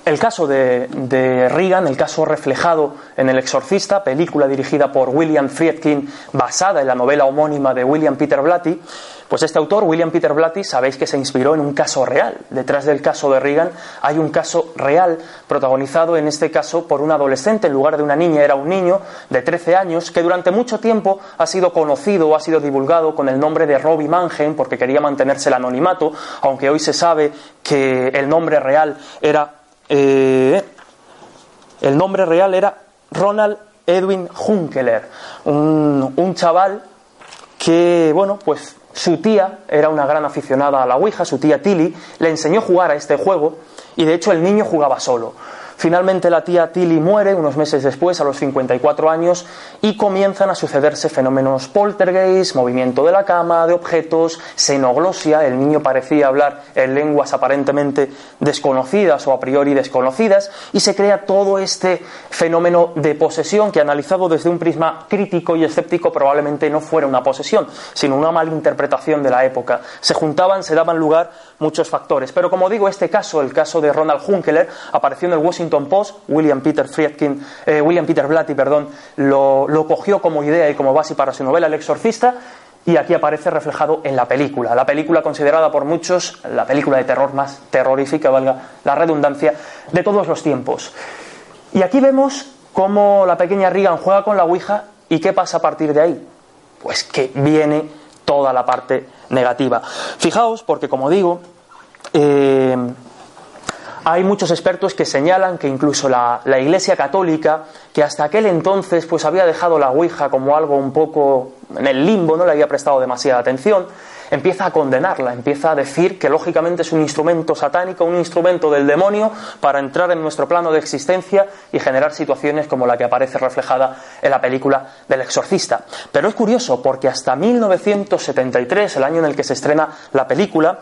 el caso de, de, Reagan, el caso reflejado en El Exorcista, película dirigida por William Friedkin, basada en la novela homónima de William Peter Blatty, pues este autor, William Peter Blatty, sabéis que se inspiró en un caso real. Detrás del caso de Reagan hay un caso real, protagonizado en este caso por un adolescente, en lugar de una niña era un niño de 13 años, que durante mucho tiempo ha sido conocido o ha sido divulgado con el nombre de Robbie Mannheim, porque quería mantenerse el anonimato, aunque hoy se sabe que el nombre real era. Eh, el nombre real era Ronald Edwin Hunkeler, un, un chaval que, bueno, pues su tía era una gran aficionada a la Ouija, su tía Tilly, le enseñó a jugar a este juego y de hecho el niño jugaba solo. Finalmente la tía Tilly muere unos meses después, a los 54 años, y comienzan a sucederse fenómenos poltergeist, movimiento de la cama, de objetos, xenoglosia, el niño parecía hablar en lenguas aparentemente desconocidas o a priori desconocidas, y se crea todo este fenómeno de posesión que analizado desde un prisma crítico y escéptico probablemente no fuera una posesión, sino una malinterpretación de la época. Se juntaban, se daban lugar muchos factores. Pero como digo, este caso, el caso de Ronald Hunkeler, apareció en el Washington Post, William Peter Friedkin, eh, William Peter Blatty, perdón, lo, cogió como idea y como base para su novela El exorcista, y aquí aparece reflejado en la película. La película considerada por muchos la película de terror más terrorífica, valga la redundancia, de todos los tiempos. Y aquí vemos cómo la pequeña Regan juega con la Ouija y qué pasa a partir de ahí. Pues que viene toda la parte negativa. Fijaos, porque como digo, eh, hay muchos expertos que señalan que incluso la, la, Iglesia Católica, que hasta aquel entonces pues había dejado la Ouija como algo un poco en el limbo, no le había prestado demasiada atención, empieza a condenarla, empieza a decir que lógicamente es un instrumento satánico, un instrumento del demonio para entrar en nuestro plano de existencia y generar situaciones como la que aparece reflejada en la película del exorcista. Pero es curioso porque hasta 1973, el año en el que se estrena la película,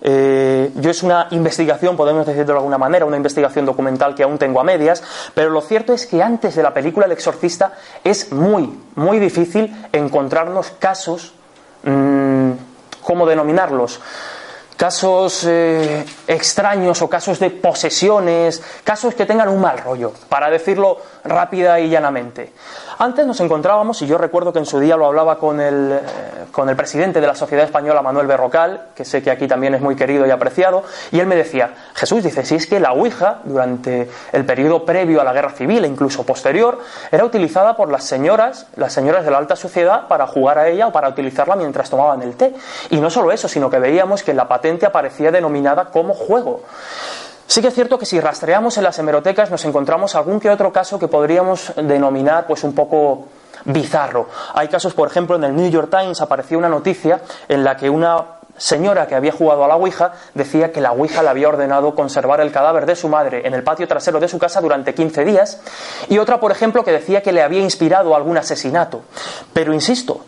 eh, yo es una investigación, podemos decirlo de alguna manera, una investigación documental que aún tengo a medias, pero lo cierto es que antes de la película El Exorcista es muy, muy difícil encontrarnos casos mmm, ¿cómo denominarlos? Casos eh, extraños o casos de posesiones, casos que tengan un mal rollo, para decirlo rápida y llanamente. Antes nos encontrábamos, y yo recuerdo que en su día lo hablaba con el, eh, con el presidente de la Sociedad Española, Manuel Berrocal, que sé que aquí también es muy querido y apreciado, y él me decía, Jesús dice, si es que la Ouija, durante el periodo previo a la guerra civil e incluso posterior, era utilizada por las señoras, las señoras de la alta sociedad, para jugar a ella o para utilizarla mientras tomaban el té. Y no solo eso, sino que veíamos que la patente aparecía denominada como juego. Sí que es cierto que si rastreamos en las hemerotecas nos encontramos algún que otro caso que podríamos denominar pues un poco bizarro. Hay casos, por ejemplo, en el New York Times apareció una noticia en la que una señora que había jugado a la Ouija decía que la Ouija le había ordenado conservar el cadáver de su madre en el patio trasero de su casa durante 15 días, y otra, por ejemplo, que decía que le había inspirado algún asesinato. Pero insisto,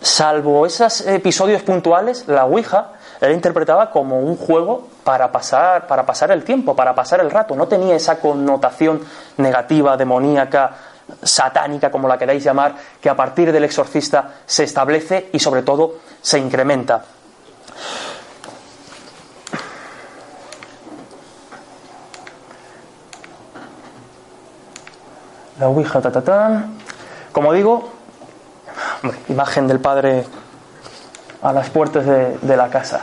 salvo esos episodios puntuales, la Ouija era interpretada como un juego para pasar, para pasar el tiempo, para pasar el rato. No tenía esa connotación negativa, demoníaca, satánica, como la queráis llamar, que a partir del exorcista se establece y sobre todo se incrementa. La Ouija, ta, ta, ta. Como digo, imagen del Padre a las puertas de, la casa.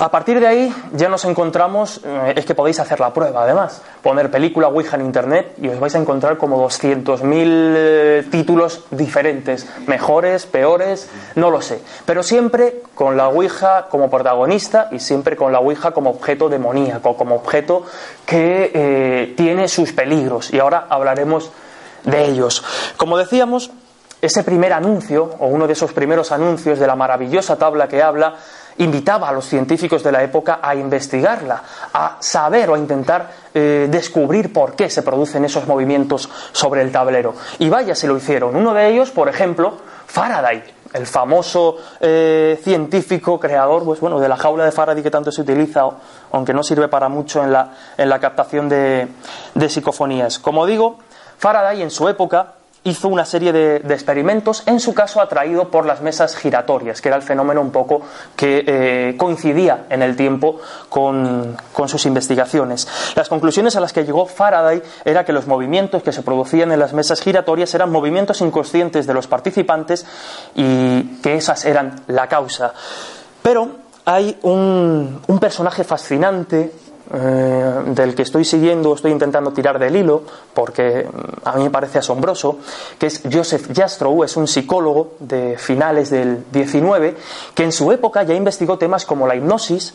A partir de ahí ya nos encontramos, eh, es que podéis hacer la prueba además, poner película Ouija en internet y os vais a encontrar como 200.000 eh, títulos diferentes, mejores, peores, no lo sé, pero siempre con la Ouija como protagonista y siempre con la Ouija como objeto demoníaco, como objeto que eh, tiene sus peligros y ahora hablaremos de ellos. Como decíamos, ese primer anuncio, o uno de esos primeros anuncios de la maravillosa tabla que habla, invitaba a los científicos de la época a investigarla, a saber o a intentar eh, descubrir por qué se producen esos movimientos sobre el tablero. Y vaya, se lo hicieron. Uno de ellos, por ejemplo, Faraday, el famoso eh, científico creador pues, bueno, de la jaula de Faraday que tanto se utiliza, aunque no sirve para mucho en la, en la captación de, de psicofonías. Como digo, Faraday en su época hizo una serie de, experimentos, en su caso atraído por las mesas giratorias, que era el fenómeno un poco que eh, coincidía en el tiempo con, sus investigaciones. Las conclusiones a las que llegó Faraday era que los movimientos que se producían en las mesas giratorias eran movimientos inconscientes de los participantes y que esas eran la causa. Pero hay un, un personaje fascinante eh, del que estoy siguiendo, estoy intentando tirar del hilo, porque mm, a mí me parece asombroso, que es Joseph Jastrow, es un psicólogo de finales del 19, que en su época ya investigó temas como la hipnosis,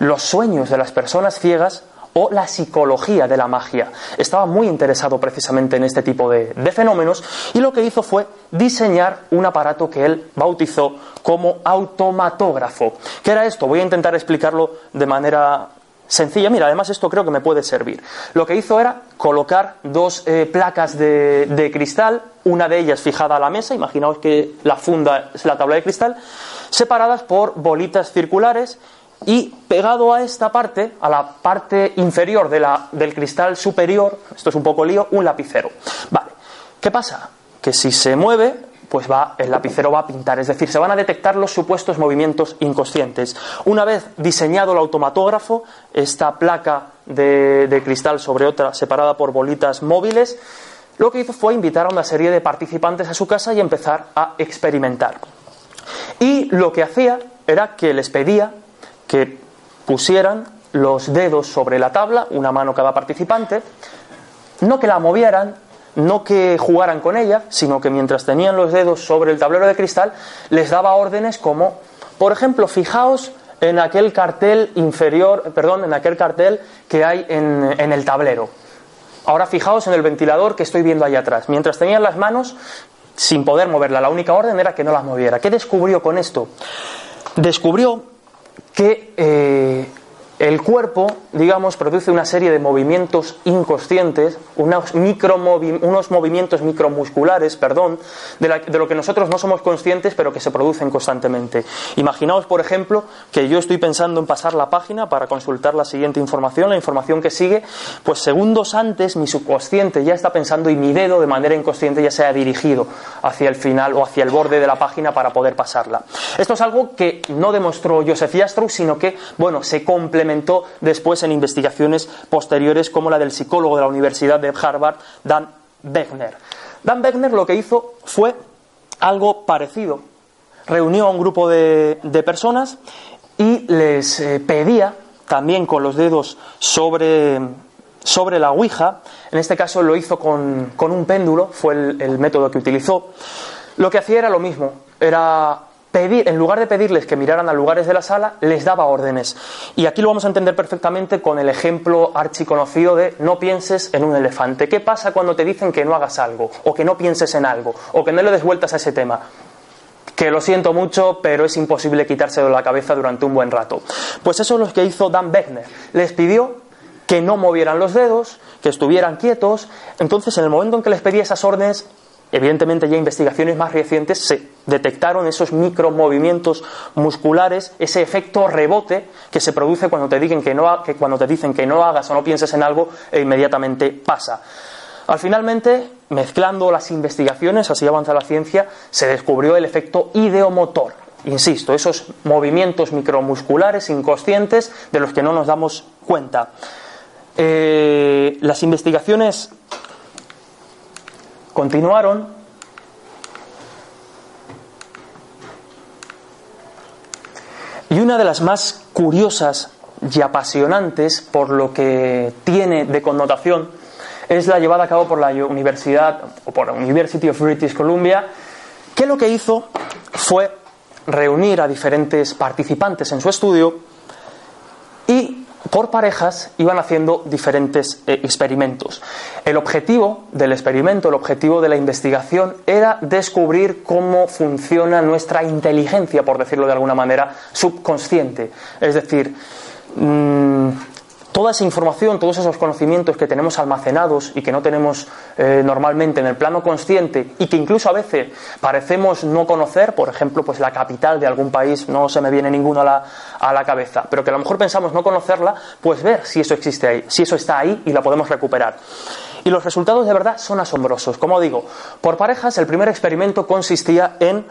los sueños de las personas ciegas o la psicología de la magia. Estaba muy interesado precisamente en este tipo de, de, fenómenos y lo que hizo fue diseñar un aparato que él bautizó como automatógrafo. ¿Qué era esto? Voy a intentar explicarlo de manera sencilla. Mira, además esto creo que me puede servir. Lo que hizo era colocar dos eh, placas de, cristal, una de ellas fijada a la mesa, imaginaos que la funda es la tabla de cristal, separadas por bolitas circulares y pegado a esta parte, a la parte inferior de la, del cristal superior, esto es un poco lío, un lapicero. Vale, ¿qué pasa? Que si se mueve, pues va, el lapicero va a pintar, es decir, se van a detectar los supuestos movimientos inconscientes. Una vez diseñado el automatógrafo, esta placa de, cristal sobre otra separada por bolitas móviles, lo que hizo fue invitar a una serie de participantes a su casa y empezar a experimentar. Y lo que hacía era que les pedía que pusieran los dedos sobre la tabla, una mano cada participante, no que la movieran, no que jugaran con ella, sino que mientras tenían los dedos sobre el tablero de cristal, les daba órdenes como, por ejemplo, fijaos en aquel cartel inferior, perdón, en aquel cartel que hay en, el tablero. Ahora fijaos en el ventilador que estoy viendo ahí atrás. Mientras tenían las manos, sin poder moverla, la única orden era que no las moviera. ¿Qué descubrió con esto? Descubrió que eh, el cuerpo, digamos, produce una serie de movimientos inconscientes, unos, unos movimientos micromusculares, perdón, de, lo que nosotros no somos conscientes, pero que se producen constantemente. Imaginaos, por ejemplo, que yo estoy pensando en pasar la página para consultar la siguiente información, la información que sigue, pues segundos antes mi subconsciente ya está pensando y mi dedo de manera inconsciente ya se ha dirigido hacia el final o hacia el borde de la página para poder pasarla. Esto es algo que no demostró Joseph Jastrow, sino que, bueno, se complementa después en investigaciones posteriores como la del psicólogo de la Universidad de Harvard, Dan Beckner. Dan Beckner lo que hizo fue algo parecido. Reunió a un grupo de, personas y les eh, pedía, también con los dedos sobre, sobre la Ouija, en este caso lo hizo con, un péndulo, fue el, el método que utilizó, lo que hacía era lo mismo, era pedir, en lugar de pedirles que miraran a lugares de la sala, les daba órdenes. Y aquí lo vamos a entender perfectamente con el ejemplo archiconocido de no pienses en un elefante. ¿Qué pasa cuando te dicen que no hagas algo, o que no pienses en algo, o que no le des vueltas a ese tema? que lo siento mucho, pero es imposible quitárselo de la cabeza durante un buen rato. Pues eso es lo que hizo Dan Beckner. Les pidió que no movieran los dedos, que estuvieran quietos. Entonces, en el momento en que les pedía esas órdenes, Evidentemente ya investigaciones más recientes se detectaron esos micromovimientos musculares, ese efecto rebote que se produce cuando te, dicen que, no, que cuando te dicen que no hagas o no pienses en algo e inmediatamente pasa. Al finalmente, mezclando las investigaciones, así avanza la ciencia, se descubrió el efecto ideomotor. Insisto, esos movimientos micromusculares inconscientes de los que no nos damos cuenta. Eh, las investigaciones Continuaron. Y una de las más curiosas y apasionantes por lo que tiene de connotación es la llevada a cabo por la Universidad o por la University of British Columbia, que lo que hizo fue reunir a diferentes participantes en su estudio por parejas iban haciendo diferentes eh, experimentos. El objetivo del experimento, el objetivo de la investigación era descubrir cómo funciona nuestra inteligencia, por decirlo de alguna manera, subconsciente. Es decir, mm, toda esa información, todos esos conocimientos que tenemos almacenados y que no tenemos eh, normalmente en el plano consciente y que incluso a veces parecemos no conocer, por ejemplo, pues la capital de algún país, no se me viene ninguno a la, a la cabeza, pero que a lo mejor pensamos no conocerla, pues ver si eso existe ahí, si eso está ahí y la podemos recuperar. Y los resultados de verdad son asombrosos. Como digo, por parejas el primer experimento consistía en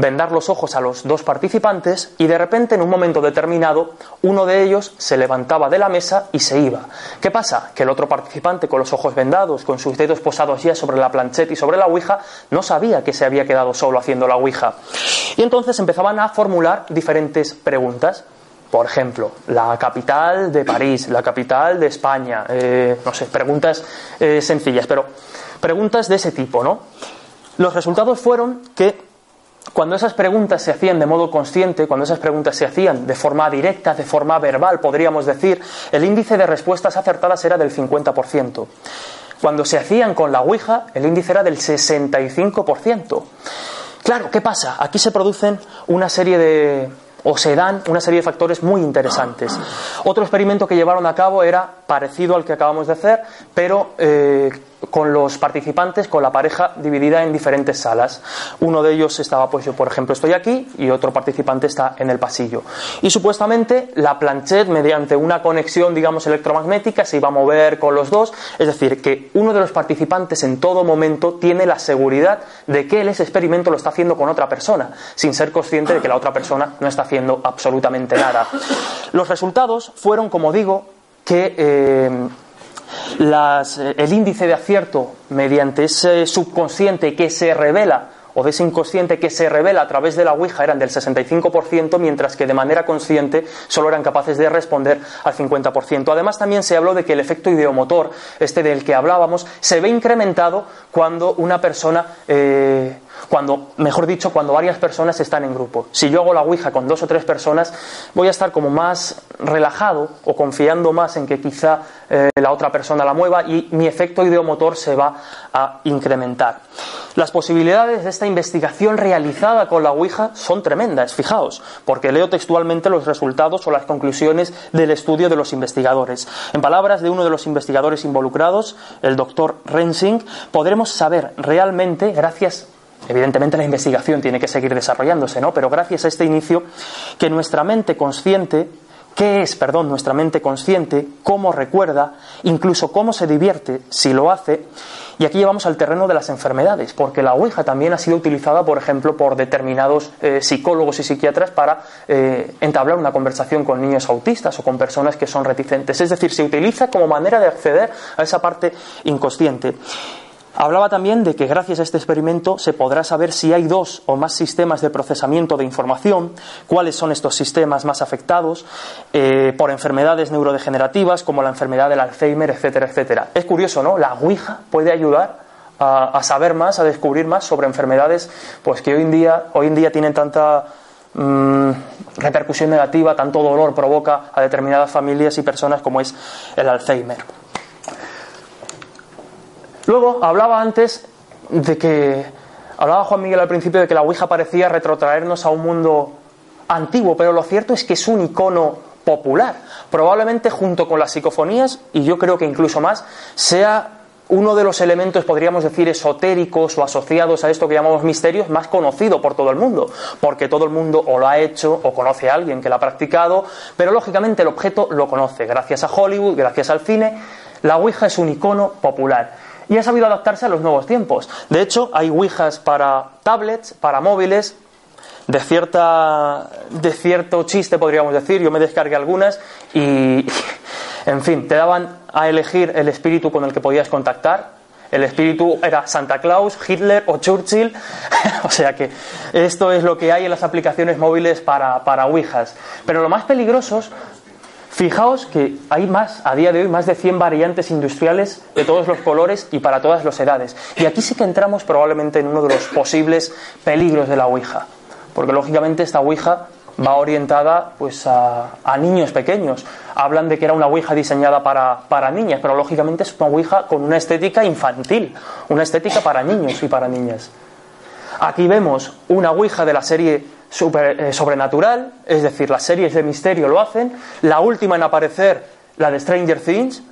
vendar los ojos a los dos participantes y de repente en un momento determinado uno de ellos se levantaba de la mesa y se iba. ¿Qué pasa? Que el otro participante con los ojos vendados, con sus dedos posados ya sobre la plancheta y sobre la ouija, no sabía que se había quedado solo haciendo la ouija. Y entonces empezaban a formular diferentes preguntas. Por ejemplo, la capital de París, la capital de España, eh, no sé, preguntas eh, sencillas, pero preguntas de ese tipo, ¿no? Los resultados fueron que cuando esas preguntas se hacían de modo consciente, cuando esas preguntas se hacían de forma directa, de forma verbal, podríamos decir, el índice de respuestas acertadas era del 50%. Cuando se hacían con la Ouija, el índice era del 65%. Claro, ¿qué pasa? Aquí se producen una serie de, o se dan una serie de factores muy interesantes. Otro experimento que llevaron a cabo era parecido al que acabamos de hacer, pero eh, con los participantes, con la pareja dividida en diferentes salas. Uno de ellos estaba, pues yo por ejemplo estoy aquí y otro participante está en el pasillo. Y supuestamente la planchette, mediante una conexión, digamos, electromagnética, se iba a mover con los dos. Es decir, que uno de los participantes en todo momento tiene la seguridad de que él ese experimento lo está haciendo con otra persona, sin ser consciente de que la otra persona no está haciendo absolutamente nada. Los resultados fueron, como digo, que eh, eh, el índice de acierto mediante ese subconsciente que se revela o de ese inconsciente que se revela a través de la Ouija eran del 65%, mientras que de manera consciente solo eran capaces de responder al 50%. Además, también se habló de que el efecto ideomotor, este del que hablábamos, se ve incrementado cuando una persona eh, cuando, mejor dicho, cuando varias personas están en grupo. Si yo hago la Ouija con dos o tres personas, voy a estar como más relajado o confiando más en que quizá eh, la otra persona la mueva y mi efecto ideomotor se va a incrementar. Las posibilidades de esta investigación realizada con la Ouija son tremendas, fijaos, porque leo textualmente los resultados o las conclusiones del estudio de los investigadores. En palabras de uno de los investigadores involucrados, el doctor Rensing, podremos saber realmente, gracias Evidentemente la investigación tiene que seguir desarrollándose, ¿no? Pero gracias a este inicio, que nuestra mente consciente, ¿qué es, perdón, nuestra mente consciente? ¿Cómo recuerda? Incluso cómo se divierte si lo hace. Y aquí llevamos al terreno de las enfermedades, porque la Ouija también ha sido utilizada, por ejemplo, por determinados eh, psicólogos y psiquiatras para eh, entablar una conversación con niños autistas o con personas que son reticentes. Es decir, se utiliza como manera de acceder a esa parte inconsciente. Hablaba también de que gracias a este experimento se podrá saber si hay dos o más sistemas de procesamiento de información, cuáles son estos sistemas más afectados eh, por enfermedades neurodegenerativas como la enfermedad del Alzheimer, etcétera, etcétera. Es curioso, ¿no? La Ouija puede ayudar a, saber más, a descubrir más sobre enfermedades pues que hoy en día, hoy en día tienen tanta mm, repercusión negativa, tanto dolor provoca a determinadas familias y personas como es el Alzheimer. Luego hablaba antes de que, hablaba Juan Miguel al principio de que la Ouija parecía retrotraernos a un mundo antiguo, pero lo cierto es que es un icono popular. Probablemente junto con las psicofonías, y yo creo que incluso más, sea uno de los elementos, podríamos decir, esotéricos o asociados a esto que llamamos misterios, más conocido por todo el mundo, porque todo el mundo o lo ha hecho o conoce a alguien que lo ha practicado, pero lógicamente el objeto lo conoce, gracias a Hollywood, gracias al cine. La Ouija es un icono popular y ha sabido adaptarse a los nuevos tiempos. De hecho, hay Ouijas para tablets, para móviles, de, cierta, de cierto chiste, podríamos decir. Yo me descargué algunas y, en fin, te daban a elegir el espíritu con el que podías contactar. El espíritu era Santa Claus, Hitler o Churchill. o sea que esto es lo que hay en las aplicaciones móviles para, para Ouijas. Pero lo más peligrosos Fijaos que hay más, a día de hoy, más de 100 variantes industriales de todos los colores y para todas las edades. Y aquí sí que entramos probablemente en uno de los posibles peligros de la Ouija porque lógicamente esta Ouija va orientada pues a, niños pequeños. Hablan de que era una Ouija diseñada para, para, niñas, pero lógicamente es una Ouija con una estética infantil, una estética para niños y para niñas. Aquí vemos una Ouija de la serie eh, Sobrenatural, es decir, las series de misterio lo hacen. La última en aparecer, la de Stranger Things.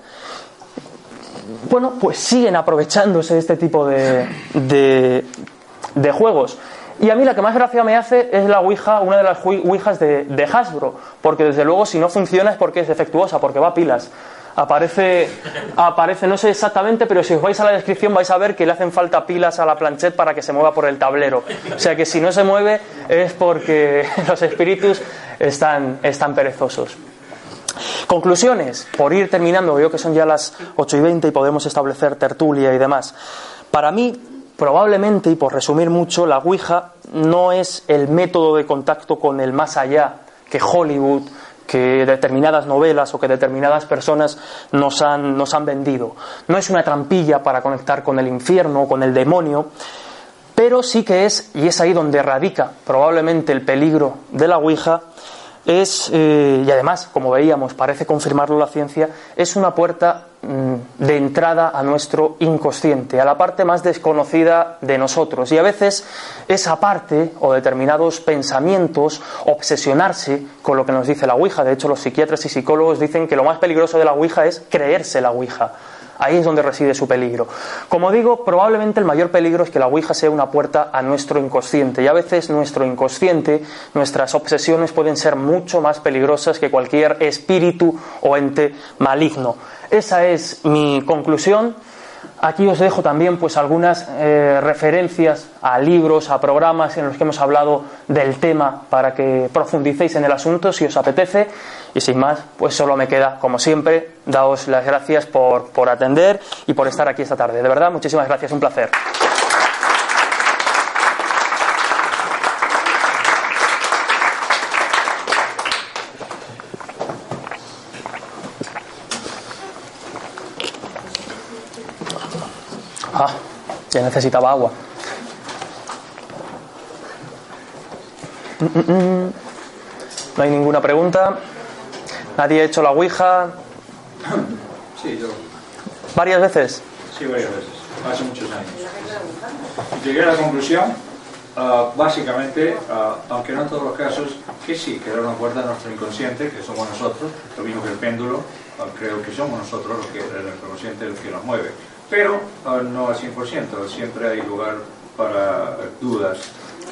Bueno, pues siguen aprovechándose de este tipo de, de, de juegos. Y a mí la que más gracia me hace es la Ouija, una de las Ouijas de, de Hasbro, porque desde luego si no funciona es porque es defectuosa, porque va a pilas. Aparece, aparece, no sé exactamente, pero si os vais a la descripción vais a ver que le hacen falta pilas a la planchette para que se mueva por el tablero. O sea que si no se mueve es porque los espíritus están, están perezosos. Conclusiones, por ir terminando, veo que son ya las 8 y 20 y podemos establecer tertulia y demás. Para mí, Probablemente, y por resumir mucho, la Ouija no es el método de contacto con el más allá que Hollywood, que determinadas novelas o que determinadas personas nos han, nos han vendido. No es una trampilla para conectar con el infierno o con el demonio, pero sí que es, y es ahí donde radica probablemente el peligro de la Ouija, es, eh, y además, como veíamos, parece confirmarlo la ciencia, es una puerta de entrada a nuestro inconsciente, a la parte más desconocida de nosotros. Y a veces esa parte o determinados pensamientos, obsesionarse con lo que nos dice la Ouija. De hecho, los psiquiatras y psicólogos dicen que lo más peligroso de la Ouija es creerse la Ouija. Ahí es donde reside su peligro. Como digo, probablemente el mayor peligro es que la Ouija sea una puerta a nuestro inconsciente. Y a veces nuestro inconsciente, nuestras obsesiones pueden ser mucho más peligrosas que cualquier espíritu o ente maligno. Esa es mi conclusión. Aquí os dejo también pues algunas eh, referencias a libros, a programas en los que hemos hablado del tema para que profundicéis en el asunto si os apetece. Y sin más, pues solo me queda, como siempre, daos las gracias por, por atender y por estar aquí esta tarde. De verdad, muchísimas gracias, un placer. Ah, necesitaba agua. Mm, mm, mm. No hay ninguna pregunta. Nadie ha hecho la Ouija. Sí, yo. ¿Varias veces? Sí, varias veces. Hace muchos años. Llegué a la conclusión, uh, básicamente, uh, aunque no en todos los casos, que sí, que era una puerta a nuestro inconsciente, que somos nosotros, lo mismo que el péndulo, uh, creo que somos nosotros los que, el inconsciente el que nos mueve. Pero no al 100%, siempre hay lugar para dudas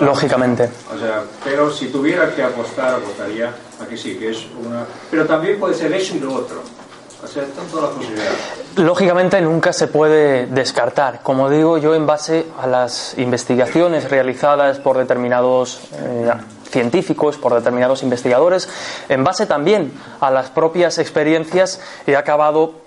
Lógicamente. O sea, pero si tuviera que apostar, apostaría a que sí, que es una... Pero también puede ser eso y lo otro. O sea, están todas las posibilidades. Lógicamente nunca se puede descartar. Como digo, yo en base a las investigaciones realizadas por determinados eh, científicos, por determinados investigadores, en base también a las propias experiencias, he acabado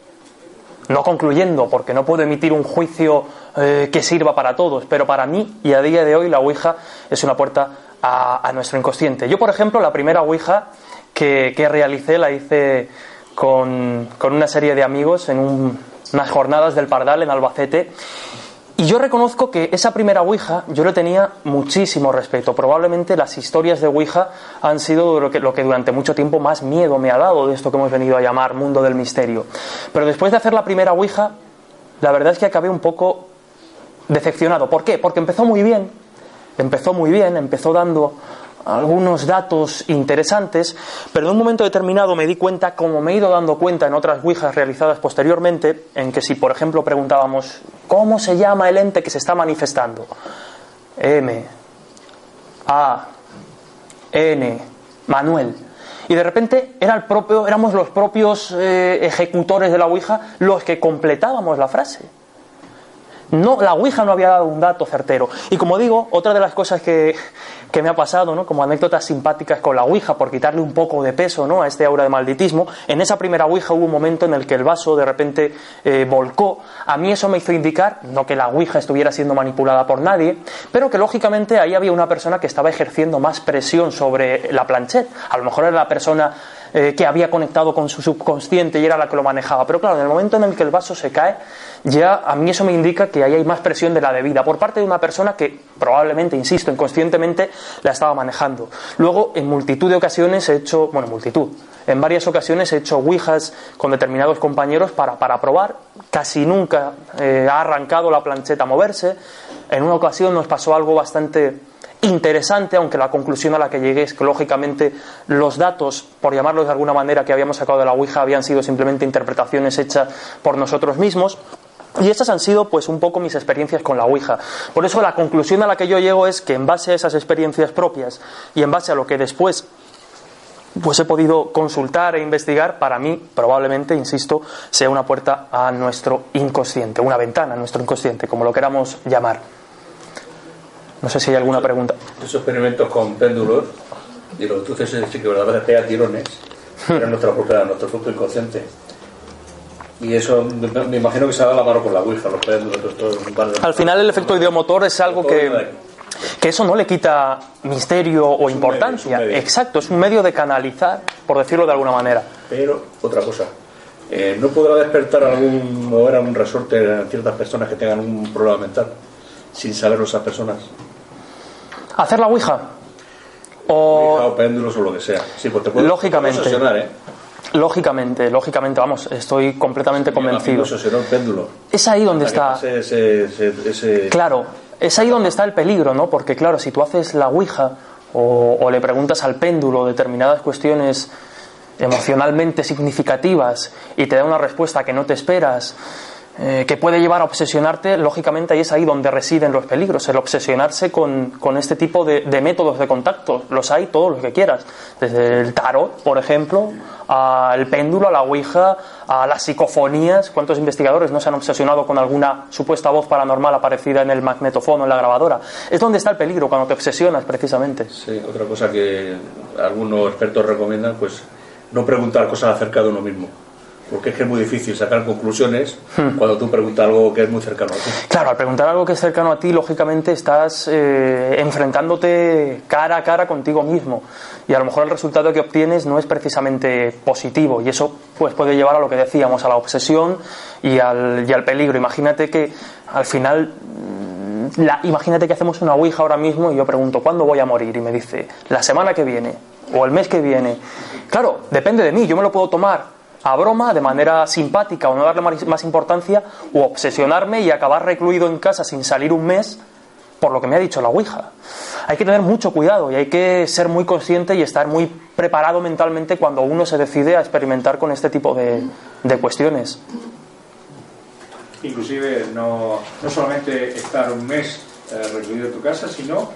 no concluyendo, porque no puedo emitir un juicio eh, que sirva para todos, pero para mí y a día de hoy la Ouija es una puerta a, nuestro inconsciente. Yo, por ejemplo, la primera Ouija que, realicé la hice con, una serie de amigos en unas jornadas del Pardal en Albacete Y yo reconozco que esa primera Ouija yo le tenía muchísimo respeto. Probablemente las historias de Ouija han sido lo que, durante mucho tiempo más miedo me ha dado de esto que hemos venido a llamar mundo del misterio. Pero después de hacer la primera Ouija, la verdad es que acabé un poco decepcionado. ¿Por qué? Porque empezó muy bien, empezó muy bien, empezó dando algunos datos interesantes, pero en un momento determinado me di cuenta, como me he ido dando cuenta en otras Ouijas realizadas posteriormente, en que si, por ejemplo, preguntábamos, ¿cómo se llama el ente que se está manifestando? M, A, N, Manuel. Y de repente era el propio, éramos los propios eh, ejecutores de la Ouija los que completábamos la frase. No, la Ouija no había dado un dato certero. Y como digo, otra de las cosas que, que me ha pasado, ¿no? como anécdotas simpáticas con la Ouija, por quitarle un poco de peso ¿no? a este aura de malditismo, en esa primera Ouija hubo un momento en el que el vaso de repente eh, volcó. A mí eso me hizo indicar, no que la Ouija estuviera siendo manipulada por nadie, pero que lógicamente ahí había una persona que estaba ejerciendo más presión sobre la planchette. A lo mejor era la persona eh, que había conectado con su subconsciente y era la que lo manejaba. Pero claro, en el momento en el que el vaso se cae, ya a mí eso me indica que ahí hay más presión de la debida por parte de una persona que probablemente, insisto, inconscientemente la estaba manejando. Luego, en multitud de ocasiones he hecho, bueno, multitud, en varias ocasiones he hecho ouijas con determinados compañeros para, para probar. Casi nunca eh, ha arrancado la plancheta a moverse. En una ocasión nos pasó algo bastante interesante, aunque la conclusión a la que llegué es que lógicamente los datos, por llamarlos de alguna manera, que habíamos sacado de la Ouija habían sido simplemente interpretaciones hechas por nosotros mismos. Y estas han sido pues un poco mis experiencias con la Ouija. Por eso la conclusión a la que yo llego es que en base a esas experiencias propias y en base a lo que después pues he podido consultar e investigar, para mí probablemente, insisto, sea una puerta a nuestro inconsciente, una ventana a nuestro inconsciente, como lo queramos llamar. No sé si hay alguna pregunta. Esos experimentos con péndulos, y lo que verdaderamente pega tirones, en nuestra propia, nuestro propio inconsciente. Y eso me imagino que se da la mano con la Ouija, los péndulos, todo, Al final el efecto ideomotor es algo que, que eso no le quita misterio o importancia. Exacto, es un medio de canalizar, por decirlo de alguna manera. Pero, otra cosa, eh, ¿no podrá despertar algún, mover algún resorte en ciertas personas que tengan un problema mental sin saberlo esas personas? ¿Hacer la Ouija? O, ouija, o péndulos o lo que sea. Sí, pues te puede lógicamente. ¿eh? Lógicamente, lógicamente, vamos, estoy completamente convencido. el péndulo. Es ahí donde está. Ese, ese, ese... Claro, es ahí donde está el peligro, ¿no? Porque, claro, si tú haces la Ouija o, o le preguntas al péndulo determinadas cuestiones emocionalmente significativas y te da una respuesta que no te esperas, eh, que puede llevar a obsesionarte, lógicamente ahí es ahí donde residen los peligros, el obsesionarse con, con este tipo de, métodos de contacto. Los hay todos los que quieras, desde el tarot, por ejemplo, al péndulo, a la ouija, a las psicofonías. ¿Cuántos investigadores no se han obsesionado con alguna supuesta voz paranormal aparecida en el magnetofono, en la grabadora? Es donde está el peligro, cuando te obsesionas precisamente. Sí, otra cosa que algunos expertos recomiendan, pues no preguntar cosas acerca de uno mismo porque es que es muy difícil sacar conclusiones hmm. cuando tú preguntas algo que es muy cercano a ti. Claro, al preguntar algo que es cercano a ti, lógicamente estás eh, enfrentándote cara a cara contigo mismo y a lo mejor el resultado que obtienes no es precisamente positivo y eso pues puede llevar a lo que decíamos, a la obsesión y al, y al peligro. Imagínate que al final mm, la, imagínate que hacemos una ouija ahora mismo y yo pregunto, ¿cuándo voy a morir? Y me dice, la semana que viene o el mes que viene. Claro, depende de mí, yo me lo puedo tomar a broma de manera simpática o no darle más importancia o obsesionarme y acabar recluido en casa sin salir un mes por lo que me ha dicho la Ouija. Hay que tener mucho cuidado y hay que ser muy consciente y estar muy preparado mentalmente cuando uno se decide a experimentar con este tipo de, de cuestiones. Inclusive no, no solamente estar un mes eh, recluido en tu casa, sino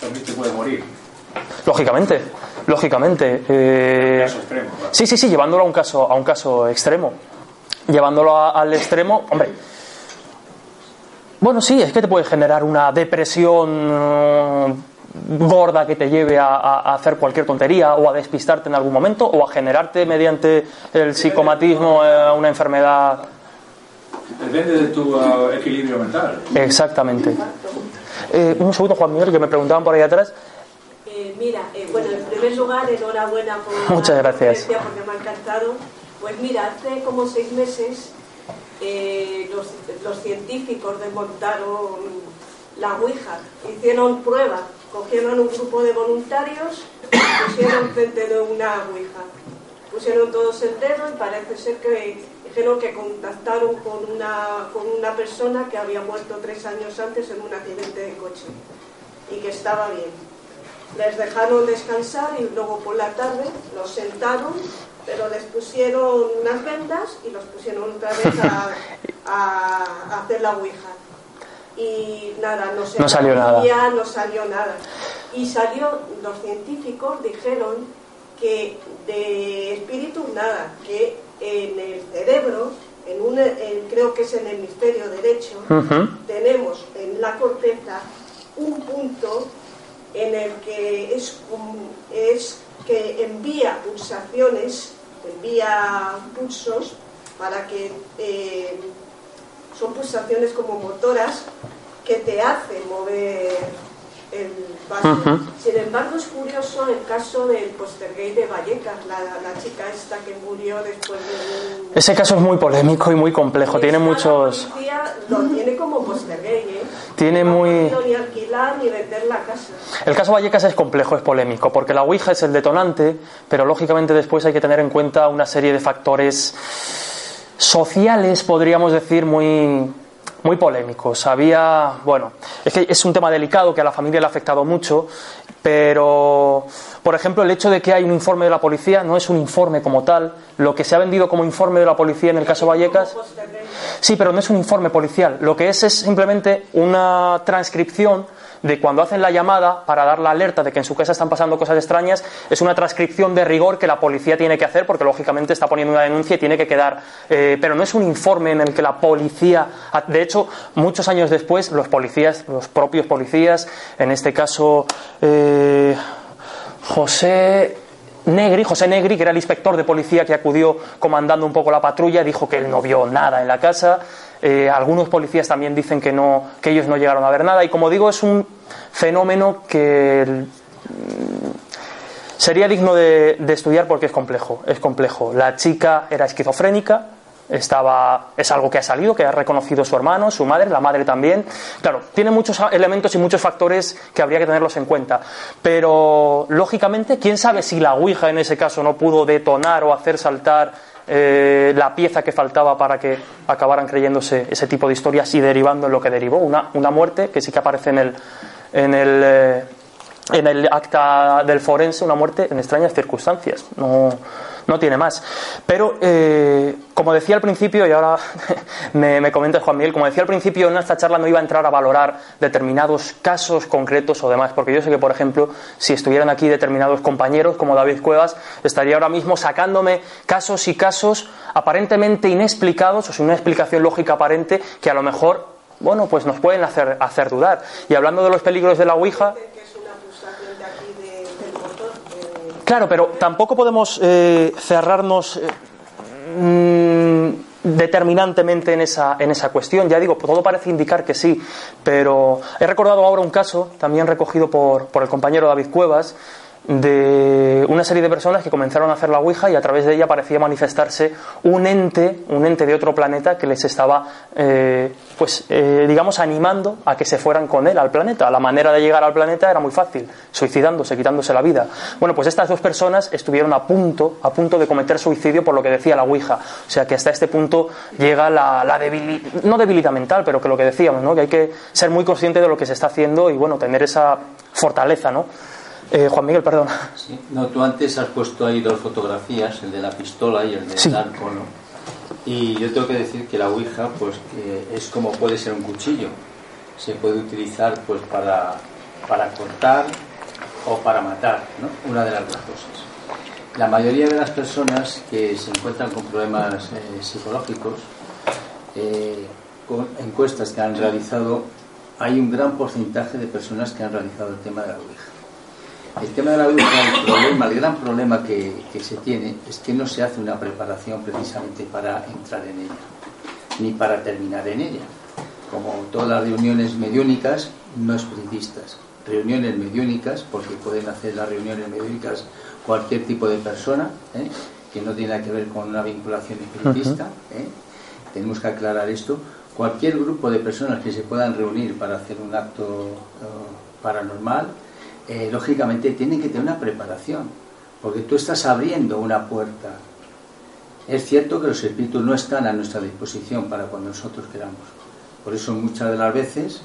también te puede morir. Lógicamente, lógicamente. Eh, caso extremo, Sí, sí, sí, llevándolo a un caso, a un caso extremo. Llevándolo a, al extremo, hombre. Bueno, sí, es que te puede generar una depresión uh, gorda que te lleve a, a, hacer cualquier tontería o a despistarte en algún momento o a generarte mediante el psicomatismo uh, una enfermedad. Depende de tu uh, equilibrio mental. Exactamente. Eh, un segundo, Juan Miguel, que me preguntaban por ahí atrás. Eh, mira, eh, bueno, en primer lugar, enhorabuena por Muchas gracias. porque me ha encantado. Pues mira, hace como seis meses eh, los, los científicos desmontaron la Ouija, hicieron pruebas, cogieron un grupo de voluntarios y pusieron frente de una Ouija. Pusieron todos el dedo y parece ser que dijeron que contactaron con una, con una persona que había muerto tres años antes en un accidente de coche y que estaba bien. Les dejaron descansar y luego por la tarde los sentaron, pero les pusieron unas vendas y los pusieron otra vez a, a hacer la Ouija y nada, no, se no salió nada. no salió nada. Y salió, los científicos dijeron que de espíritu nada, que en el cerebro, en un, creo que es en el hemisferio derecho, tenemos en la corteza un punto en el que es, es que envía pulsaciones, envía pulsos para que eh, son pulsaciones como motoras que te hacen mover el. Sin embargo, es curioso el caso del postergate de Vallecas, la, la, chica esta que murió después de... Ese caso es muy polémico y muy complejo, tiene muchos... lo tiene como postergate, ¿eh? Tiene no muy... ni alquilar ni vender la casa. El caso Vallecas es complejo, es polémico, porque la Ouija es el detonante, pero lógicamente después hay que tener en cuenta una serie de factores sociales, podríamos decir, muy, muy polémicos. Había, bueno, es que es un tema delicado que a la familia le ha afectado mucho, pero, por ejemplo, el hecho de que hay un informe de la policía no es un informe como tal. Lo que se ha vendido como informe de la policía en el caso Vallecas. Sí, pero no es un informe policial. Lo que es es simplemente una transcripción de cuando hacen la llamada para dar la alerta de que en su casa están pasando cosas extrañas, es una transcripción de rigor que la policía tiene que hacer porque lógicamente está poniendo una denuncia y tiene que quedar. Eh, pero no es un informe en el que la policía. De hecho, muchos años después, los policías, los propios policías, en este caso eh, José Negri, José Negri, que era el inspector de policía que acudió comandando un poco la patrulla, dijo que él no vio nada en la casa. Eh, algunos policías también dicen que, no, que ellos no llegaron a ver nada. Y como digo, es un fenómeno que mm, sería digno de, de estudiar porque es complejo. Es complejo. La chica era esquizofrénica, estaba es algo que ha salido, que ha reconocido su hermano, su madre, la madre también. Claro, tiene muchos elementos y muchos factores que habría que tenerlos en cuenta. Pero lógicamente, quién sabe si la Ouija en ese caso no pudo detonar o hacer saltar eh, la pieza que faltaba para que acabaran creyéndose ese tipo de historias y derivando en lo que derivó, una, una muerte que sí que aparece en el, en el, eh, en el acta del forense, una muerte en extrañas circunstancias. No, no tiene más. Pero, eh, como decía al principio, y ahora me, me, comenta Juan Miguel, como decía al principio, en esta charla no iba a entrar a valorar determinados casos concretos o demás, porque yo sé que, por ejemplo, si estuvieran aquí determinados compañeros como David Cuevas, estaría ahora mismo sacándome casos y casos aparentemente inexplicados o sin una explicación lógica aparente que a lo mejor bueno, pues nos pueden hacer, hacer dudar. Y hablando de los peligros de la Ouija, Claro, pero tampoco podemos eh, cerrarnos eh, mm, determinantemente en esa, en esa cuestión. Ya digo, todo parece indicar que sí, pero he recordado ahora un caso, también recogido por, por el compañero David Cuevas, de una serie de personas que comenzaron a hacer la Ouija y a través de ella parecía manifestarse un ente, un ente de otro planeta que les estaba, eh, pues, eh, digamos, animando a que se fueran con él al planeta. La manera de llegar al planeta era muy fácil, suicidándose, quitándose la vida. Bueno, pues estas dos personas estuvieron a punto, a punto de cometer suicidio por lo que decía la Ouija. O sea que hasta este punto llega la, debilidad, no debilidad mental, pero que lo que decíamos, ¿no? Que hay que ser muy consciente de lo que se está haciendo y, bueno, tener esa fortaleza, ¿no? Eh, Juan Miguel, perdón. Sí. No, tú antes has puesto ahí dos fotografías, el de la pistola y el del sí. arco, ¿no? Y yo tengo que decir que la Ouija, pues, que es como puede ser un cuchillo. Se puede utilizar, pues, para, para cortar o para matar, ¿no? Una de las dos cosas. La mayoría de las personas que se encuentran con problemas eh, psicológicos, eh, con encuestas que han realizado, hay un gran porcentaje de personas que han realizado el tema de la Ouija. El tema de la Ouija, el problema, el gran problema que, que, se tiene es que no se hace una preparación precisamente para entrar en ella, ni para terminar en ella. Como todas las reuniones mediúnicas, no espiritistas. Reuniones mediúnicas, porque pueden hacer las reuniones mediúnicas cualquier tipo de persona, ¿eh? que no tiene nada que ver con una vinculación espiritista. ¿eh? tenemos que aclarar esto, cualquier grupo de personas que se puedan reunir para hacer un acto eh, paranormal, eh, lógicamente tienen que tener una preparación, porque tú estás abriendo una puerta. Es cierto que los espíritus no están a nuestra disposición para cuando nosotros queramos. Por eso muchas de las veces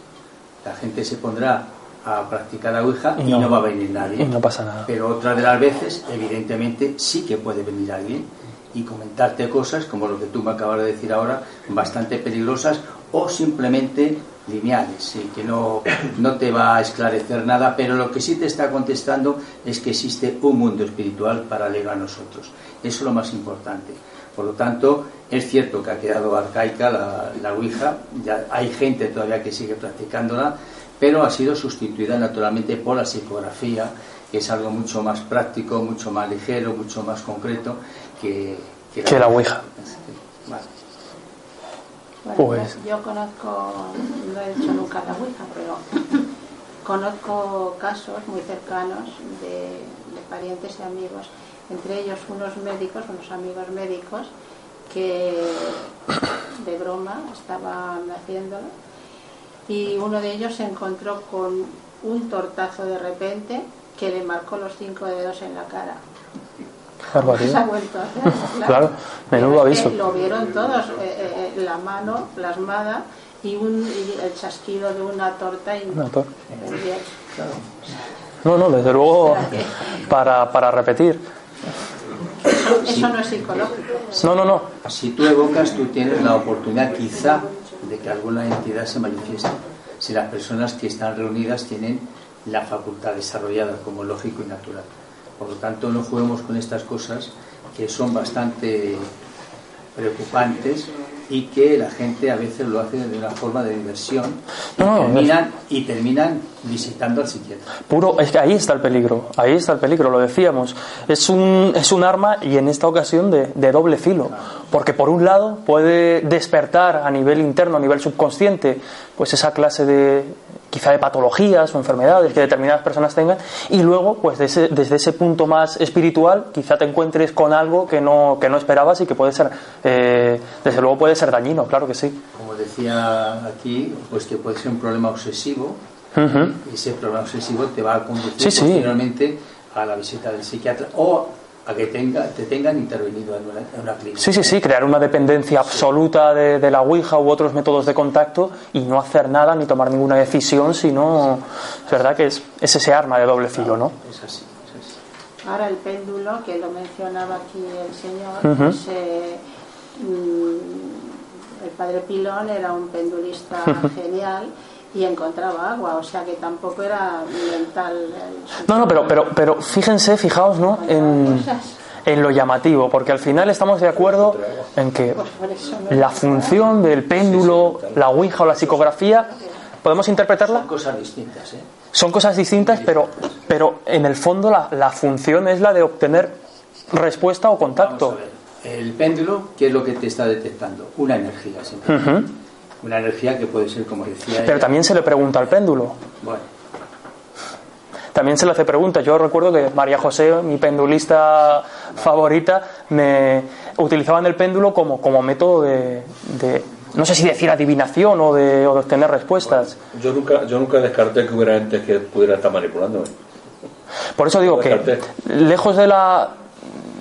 la gente se pondrá a practicar la Ouija y no, va a venir nadie. Y no pasa nada. Pero otras de las veces, evidentemente, sí que puede venir alguien y comentarte cosas como lo que tú me acabas de decir ahora, bastante peligrosas o simplemente lineales, y que no, no te va a esclarecer nada, pero lo que sí te está contestando es que existe un mundo espiritual paralelo a nosotros. Eso es lo más importante. Por lo tanto, es cierto que ha quedado arcaica la, la Ouija, ya hay gente todavía que sigue practicándola, pero ha sido sustituida naturalmente por la psicografía, que es algo mucho más práctico, mucho más ligero, mucho más concreto que, que la, Ouija. Pues. yo, conozco, no he hecho nunca la Ouija, pero conozco casos muy cercanos de, de parientes y amigos, entre ellos unos médicos, unos amigos médicos, que de broma estaban haciéndolo y uno de ellos se encontró con un tortazo de repente que le marcó los cinco dedos en la cara. Se ha vuelto a hacer, claro, menudo aviso. Lo vieron todos, eh, eh, eh, la mano plasmada y, un, el chasquido de una torta. Y, una torta. No, no, desde luego, para, para repetir. Eso, no es psicológico. No, no, no. Si tú evocas, tú tienes la oportunidad quizá de que alguna entidad se manifieste. Si las personas que están reunidas tienen la facultad desarrollada como lógico y natural. Por lo tanto, no juguemos con estas cosas que son bastante preocupantes y que la gente a veces lo hace de una forma de diversión. Y, terminan, visitando al psiquiatra. Puro, es que ahí está el peligro, ahí está el peligro, lo decíamos. Es un, es un arma y en esta ocasión de, de doble filo, porque por un lado puede despertar a nivel interno, a nivel subconsciente, pues esa clase de, quizá de patologías o enfermedades que determinadas personas tengan y luego pues desde, desde ese punto más espiritual quizá te encuentres con algo que no, que no esperabas y que puede ser eh, desde luego puede ser dañino, claro que sí. Como decía aquí, pues que puede ser un problema obsesivo y ese problema obsesivo te va a conducir posteriormente a la visita del psiquiatra o a que tenga, te tengan intervenido en una, clínica. Sí, sí, sí, crear una dependencia absoluta de, la Ouija u otros métodos de contacto y no hacer nada ni tomar ninguna decisión, sino, es verdad que es, ese arma de doble filo, ¿no? Es así, Ahora el péndulo, que lo mencionaba aquí el señor, pues, eh, mm, el padre Pilón era un pendulista genial y encontraba agua, o sea que tampoco era mental. No, no, pero, pero, pero fíjense, fijaos, ¿no? En, en lo llamativo, porque al final estamos de acuerdo en que pues la función del péndulo, la ouija o la psicografía, podemos interpretarla. Son cosas distintas, ¿eh? Son cosas distintas, pero, pero en el fondo la, la función es la de obtener respuesta o contacto. El péndulo, ¿qué es lo que te está detectando? Una energía, simplemente una energía que puede ser, como decía. Pero también se le pregunta al péndulo. Bueno. También se le hace preguntas. Yo recuerdo que María José, mi pendulista favorita, me utilizaban el péndulo como, como método de, no sé si decir adivinación o de, o de obtener respuestas. yo nunca yo nunca descarté que hubiera gente que pudiera estar manipulando. Por eso digo que lejos de la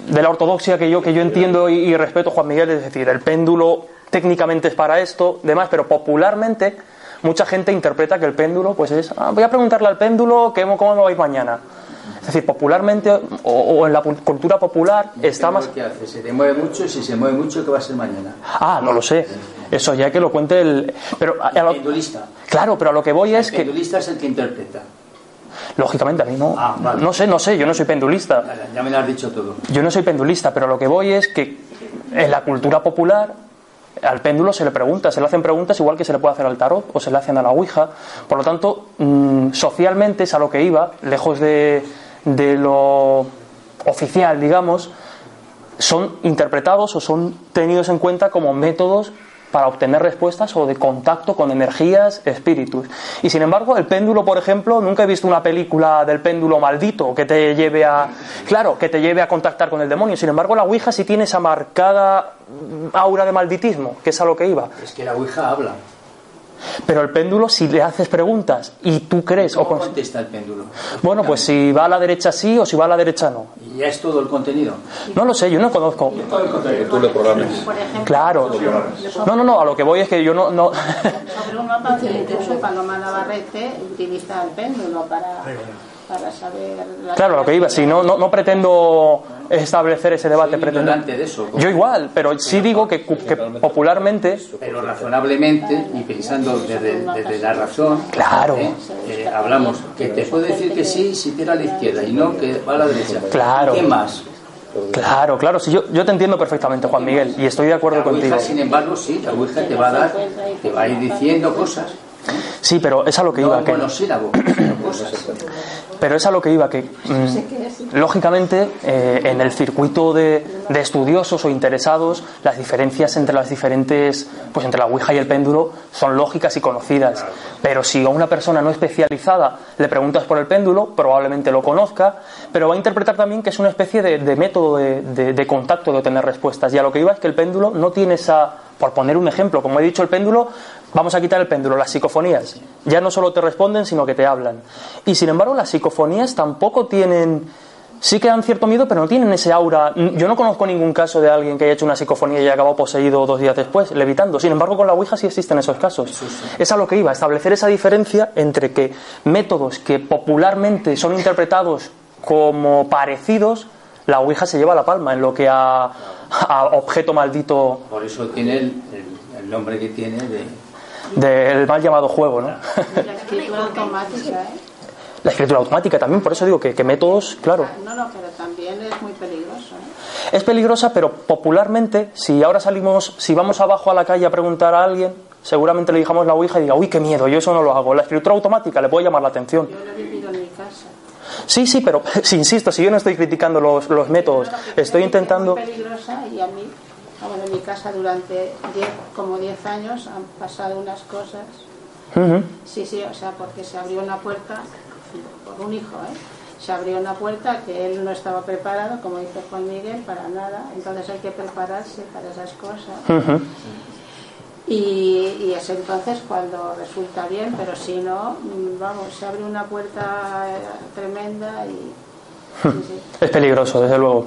de la ortodoxia que yo que yo entiendo y, y respeto Juan Miguel, es decir, el péndulo técnicamente es para esto, demás, pero popularmente mucha gente interpreta que el péndulo, pues es, ah, voy a preguntarle al péndulo cómo, cómo me va a ir mañana. Es decir, popularmente o, en la cultura popular está más. ¿Qué hace? Se te mueve mucho y si se mueve mucho, ¿qué va a ser mañana? Ah, no lo sé. Eso ya que lo cuente el. Pero, el pendulista. Claro, pero a lo que voy es que. El pendulista es el que interpreta. Lógicamente, a mí no. Ah, no sé, no sé, yo no soy pendulista. Ya me lo has dicho todo. Yo no soy pendulista, pero lo que voy es que en la cultura popular al péndulo se le pregunta, se le hacen preguntas igual que se le puede hacer al tarot o se le hacen a la Ouija. Por lo tanto, mm, socialmente es a lo que iba, lejos de, de lo oficial, digamos, son interpretados o son tenidos en cuenta como métodos para obtener respuestas o de contacto con energías, espíritus. Y sin embargo, el péndulo, por ejemplo, nunca he visto una película del péndulo maldito que te lleve a, claro, que te lleve a contactar con el demonio. Sin embargo, la Ouija sí tiene esa marcada aura de malditismo, que es a lo que iba. Es que la Ouija habla. Pero el péndulo, si le haces preguntas y tú crees ¿Cómo o contesta el péndulo? bueno, pues si va a la derecha sí o si va a la derecha no. Y ya es todo el contenido. No lo sé, yo no conozco. Que tú le programes. Por ejemplo, Claro. No, no, no, a lo que voy es que yo no, no sobre un incluso Paloma Navarrete utiliza el péndulo para, para saber... la Claro, lo que iba, si no, no, no pretendo establecer ese debate, Soy pretendo... ignorante de eso. Yo igual, pero sí digo que, que popularmente, Pero razonablemente y pensando desde, desde la razón, Claro. ¿eh? Eh, hablamos que te puede decir que sí si tira a la izquierda y no que va a la derecha. Claro. ¿Qué más? claro, claro, sí, yo, yo te entiendo perfectamente, Juan Miguel, y estoy de acuerdo La contigo. Sin embargo, sí, la Ouija te va a dar, te va a ir diciendo cosas. Sí, pero es a lo que No iba, que, cosas. pero es a lo que iba, que mm, lógicamente eh, en el circuito de, de estudiosos o interesados, las diferencias entre las diferentes, pues entre la Ouija y el péndulo son lógicas y conocidas. Pero si a una persona no especializada le preguntas por el péndulo, probablemente lo conozca, pero va a interpretar también que es una especie de, de método de, de- de contacto de obtener respuestas. Y a lo que iba es que el péndulo no tiene esa, por poner un ejemplo, como he dicho, el péndulo, vamos a quitar el péndulo, las psicofonías. Ya no solo te responden, sino que te hablan. Y sin embargo, las psicofonías tampoco tienen. Sí que dan cierto miedo, pero no tienen ese aura. Yo no conozco ningún caso de alguien que haya hecho una psicofonía y haya acabado poseído dos días después, levitando. Sin embargo, con la Ouija sí existen esos casos. Es a lo que iba, establecer esa diferencia entre que métodos que popularmente son interpretados como parecidos, la Ouija se lleva la palma en lo que a, a objeto maldito Por eso tiene el, el- el nombre que tiene de... del mal llamado juego, ¿no? La escritura automática, ¿eh? La escritura automática también, por eso digo que, que métodos, claro, No, no, pero también es muy peligroso, ¿eh? es peligrosa, pero popularmente, si ahora salimos, si vamos abajo a la calle a preguntar a alguien, seguramente le dijamos la Ouija y diga, uy, qué miedo, yo eso no lo hago. La escritura automática le puede llamar la atención. Yo lo he vivido en mi casa. Sí, sí, pero si insisto, si yo no estoy criticando los, los métodos, estoy intentando... Es muy peligrosa y a mí, bueno, en mi casa durante 10, como 10 años han pasado unas cosas. Sí, sí, o sea, porque se abrió una puerta, por un hijo, ¿eh? Se abrió una puerta que él no estaba preparado, como dice Juan Miguel, para nada. Entonces hay que prepararse para esas cosas. Y, y es entonces cuando resulta bien, pero si no, vamos, se abre una puerta eh, tremenda y... sí, sí. Es peligroso, desde luego.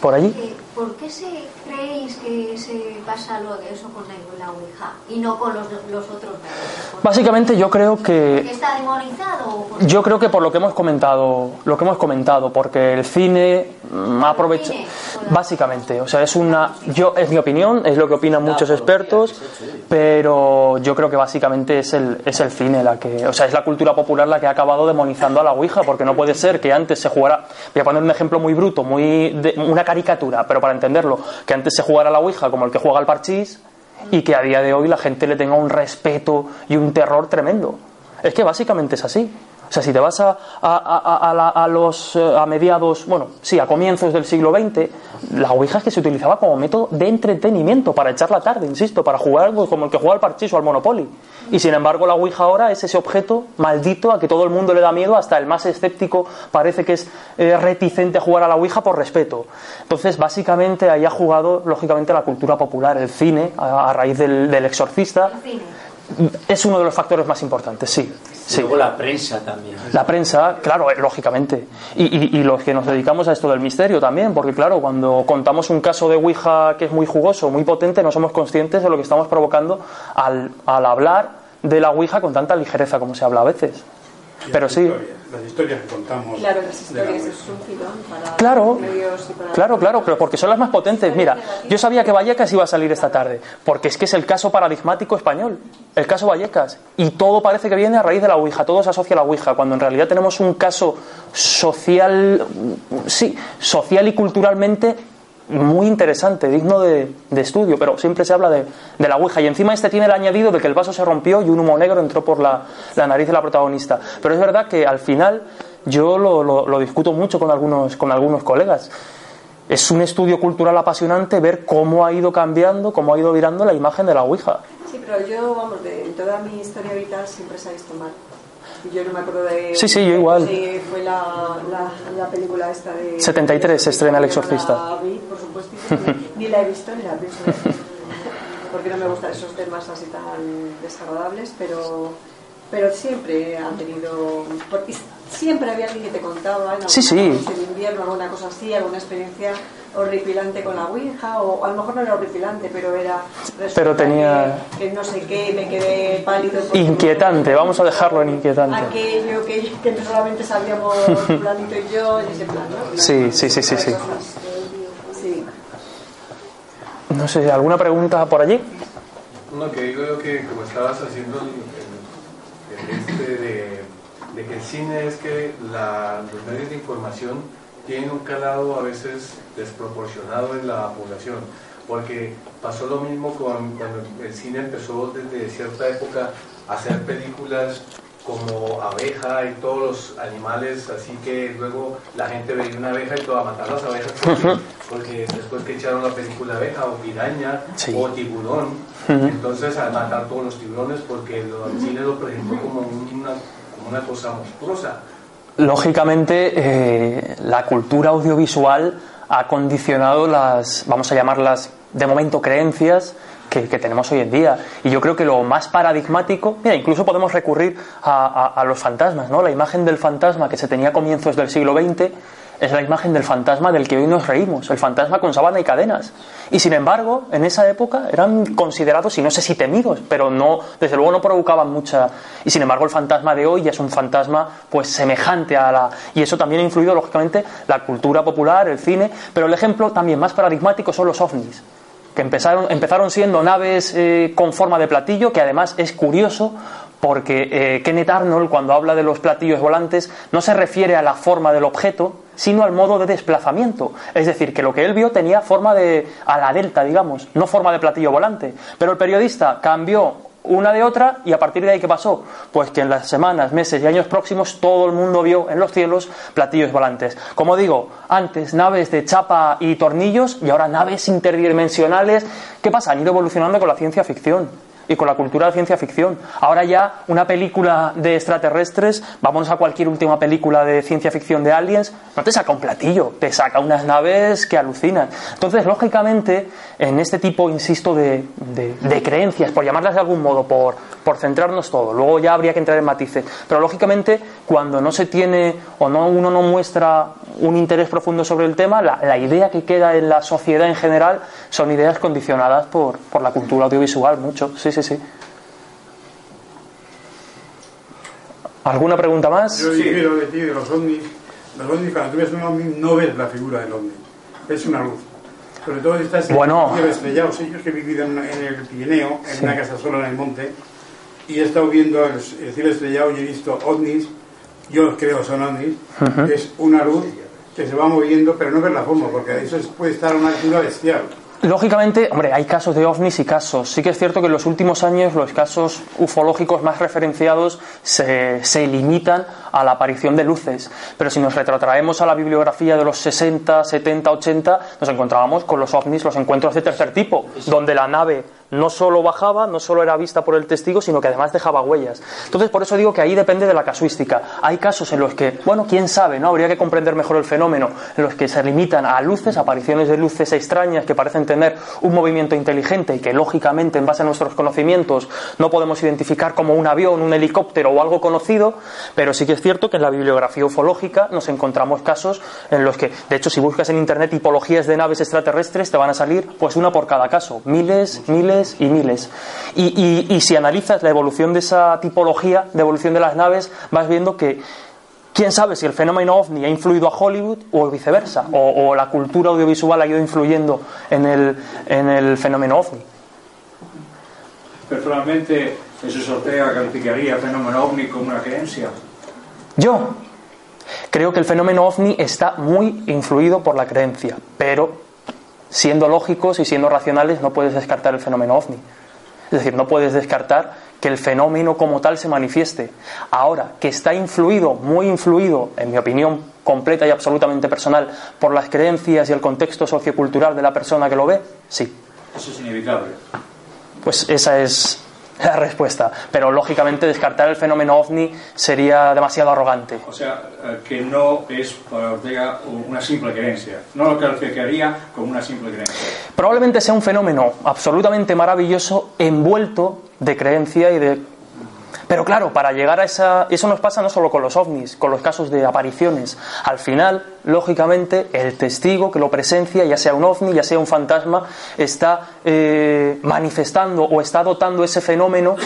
¿Por allí? Eh, ¿Por qué se, creéis que se pasa lo de eso con la, la Ouija y no con los, los otros Básicamente yo creo ¿Porque que... está demonizado Yo creo que por lo que hemos comentado, lo que hemos comentado, porque el cine aprovecha básicamente, o sea, es una yo es mi opinión, es lo que opinan muchos expertos, pero yo creo que básicamente es el es el cine la que, o sea, es la cultura popular la que ha acabado demonizando a la Ouija, porque no puede ser que antes se jugara, voy a poner un ejemplo muy bruto, muy de- una caricatura, pero para entenderlo, que antes se jugara a la Ouija como el que juega al parchís y que a día de hoy la gente le tenga un respeto y un terror tremendo. Es que básicamente es así. O sea, si te vas a, a, a- a la- a los eh, a mediados, bueno, sí, a comienzos del siglo XX, la Ouija es que se utilizaba como método de entretenimiento para echar la tarde, insisto, para jugar algo como el que juega al parchís o al Monopoly. Y sin embargo, la Ouija ahora es ese objeto maldito a que todo el mundo le da miedo, hasta el más escéptico parece que es eh, reticente a jugar a la Ouija por respeto. Entonces, básicamente ahí ha jugado, lógicamente, la cultura popular, el cine, a, a raíz del, del exorcista, el cine? es uno de los factores más importantes, sí. Sí. Luego la prensa también. La prensa, claro, eh, lógicamente. Y, y- y los que nos dedicamos a esto del misterio también, porque claro, cuando contamos un caso de Ouija que es muy jugoso, muy potente, no somos conscientes de lo que estamos provocando al, al hablar de la Ouija con tanta ligereza como se habla a veces. Pero sí, Las historias que contamos. Claro, las historias es un filón para Claro, medios y para claro, claro, pero porque son las más potentes. Mira, yo sabía que Vallecas iba a salir esta tarde, porque es que es el caso paradigmático español, el caso Vallecas. Y todo parece que viene a raíz de la Ouija, todo se asocia a la Ouija, cuando en realidad tenemos un caso social, sí, social y culturalmente muy interesante, digno de, de estudio, pero siempre se habla de, de la Ouija. Y encima este tiene el añadido de que el vaso se rompió y un humo negro entró por la, la nariz de la protagonista. Pero es verdad que al final yo lo, lo- lo discuto mucho con algunos, con algunos colegas. es un estudio cultural apasionante ver cómo ha ido cambiando, cómo ha ido virando la imagen de la Ouija. Sí, pero yo, vamos, de en toda mi historia vital siempre se ha visto mal. Yo no me acuerdo de... Sí, sí, yo igual. Sí, fue la, la, la película esta de... 73 se estrena El Exorcista. La vi, por supuesto, ni la he visto ni la pienso. Porque no me gustan esos temas así tan desagradables, pero pero siempre han tenido porque siempre había alguien que te contaba en Sí, sí. de invierno alguna cosa así alguna experiencia horripilante con la ouija o a lo mejor no era horripilante pero era Pero tenía- que, que no sé qué me quedé pálido Inquietante, vamos a dejarlo en inquietante. aquello que, que solamente sabíamos fulanito y yo y ese plan ¿no? Sí, sí, sí, sí, sí. sí No sé, ¿alguna pregunta por allí? No, que digo yo que como estabas haciendo el, el- el este de, de que el cine es que la- los medios de información tienen un calado a veces desproporcionado en la población, porque pasó lo mismo con, cuando el cine empezó desde cierta época a hacer películas como abeja y todos los animales, así que luego la gente veía una abeja y todo a matar las abejas porque, porque después que echaron la película abeja o piraña Sí. o tiburón, entonces a matar todos los tiburones porque el cine lo presentó como una, como una cosa monstruosa. Lógicamente, eh, la cultura audiovisual ha condicionado las, vamos a llamarlas de momento, creencias que, que tenemos hoy en día. Y yo creo que lo más paradigmático, mira, incluso podemos recurrir a, a- a los fantasmas, ¿no? La imagen del fantasma que se tenía a comienzos del siglo XX es la imagen del fantasma del que hoy nos reímos, el fantasma con sábana y cadenas. Y sin embargo, en esa época eran considerados, y no sé si temidos, pero no, desde luego no provocaban mucha. Y sin embargo, el fantasma de hoy ya es un fantasma pues semejante a la. Y eso también ha influido, lógicamente, la cultura popular, el cine, pero el ejemplo también más paradigmático son los ovnis que empezaron, empezaron siendo naves eh, con forma de platillo, que además es curioso porque eh, Kenneth Arnold cuando habla de los platillos volantes no se refiere a la forma del objeto, sino al modo de desplazamiento. Es decir, que lo que él vio tenía forma de a la delta, digamos, no forma de platillo volante. Pero el periodista cambió una de otra y a partir de ahí ¿qué pasó? Pues que en las semanas, meses y años próximos todo el mundo vio en los cielos platillos volantes. Como digo, antes naves de chapa y tornillos y ahora naves interdimensionales. ¿Qué pasa? Han ido evolucionando con la ciencia ficción y con la cultura de ciencia ficción. Ahora ya una película de extraterrestres, vámonos a cualquier última película de ciencia ficción de aliens, no te saca un platillo, te saca unas naves que alucinan. Entonces, lógicamente, en este tipo, insisto, de, de- de creencias, por llamarlas de algún modo, por, por centrarnos todo, luego ya habría que entrar en matices, pero lógicamente, cuando no se tiene o no uno no muestra un interés profundo sobre el tema, la, la idea que queda en la sociedad en general son ideas condicionadas por, por la cultura audiovisual, mucho. Sí, sí, sí. ¿Alguna pregunta más? Yo difiero de ti, de los ovnis. Los ovnis, cuando tú ves un ovni, no ves la figura del ovni. Ves una luz. Sobre todo si estás en Bueno. el cielo estrellado. Sí, yo es que he vivido en, en el Pirineo, en una casa sola en el monte, y he estado viendo el, el cielo estrellado y he visto ovnis. Yo creo son ovnis. Ujú. Es una luz que se va moviendo, pero no ves la forma, porque eso es- puede estar a una altura bestial. Lógicamente, hombre, hay casos de ovnis y casos. Sí que es cierto que en los últimos años los casos ufológicos más referenciados se, se limitan a la aparición de luces. Pero si nos retrotraemos a la bibliografía de los 60, 70, 80, nos encontrábamos con los ovnis, los encuentros de tercer tipo, donde la nave no solo bajaba, no solo era vista por el testigo, sino que además dejaba huellas. Entonces, por eso digo que ahí depende de la casuística. Hay casos en los que, bueno, quién sabe, ¿no? Habría que comprender mejor el fenómeno, en los que se limitan a luces, apariciones de luces extrañas que parecen tener un movimiento inteligente y que, lógicamente, en base a nuestros conocimientos, no podemos identificar como un avión, un helicóptero o algo conocido, pero sí que es cierto que en la bibliografía ufológica nos encontramos casos en los que, de hecho, si buscas en internet tipologías de naves extraterrestres, te van a salir pues una por cada caso, miles, miles y miles. Y, si analizas la evolución de esa tipología, de evolución de las naves, vas viendo que quién sabe si el fenómeno ovni ha influido a Hollywood o viceversa, o, o la cultura audiovisual ha ido influyendo en el, en el fenómeno ovni. Personalmente, Jesús Ortega calificaría el fenómeno ovni como una creencia. Yo creo que el fenómeno ovni está muy influido por la creencia, pero siendo lógicos y siendo racionales no puedes descartar el fenómeno ovni. Es decir, no puedes descartar que el fenómeno como tal se manifieste. Ahora, que está influido, muy influido, en mi opinión completa y absolutamente personal por las creencias y el contexto sociocultural de la persona que lo ve? Sí. Eso es inevitable. Pues esa es la respuesta. Pero lógicamente descartar el fenómeno ovni sería demasiado arrogante. O sea, eh, que no es para Ortega una simple creencia. No lo calificaría como una simple creencia. Probablemente sea un fenómeno absolutamente maravilloso envuelto de creencia y de pero claro, para llegar a esa... Eso nos pasa no solo con los ovnis, con los casos de apariciones. Al final, lógicamente, el testigo que lo presencia, ya sea un ovni, ya sea un fantasma, está eh, manifestando o está dotando ese fenómeno.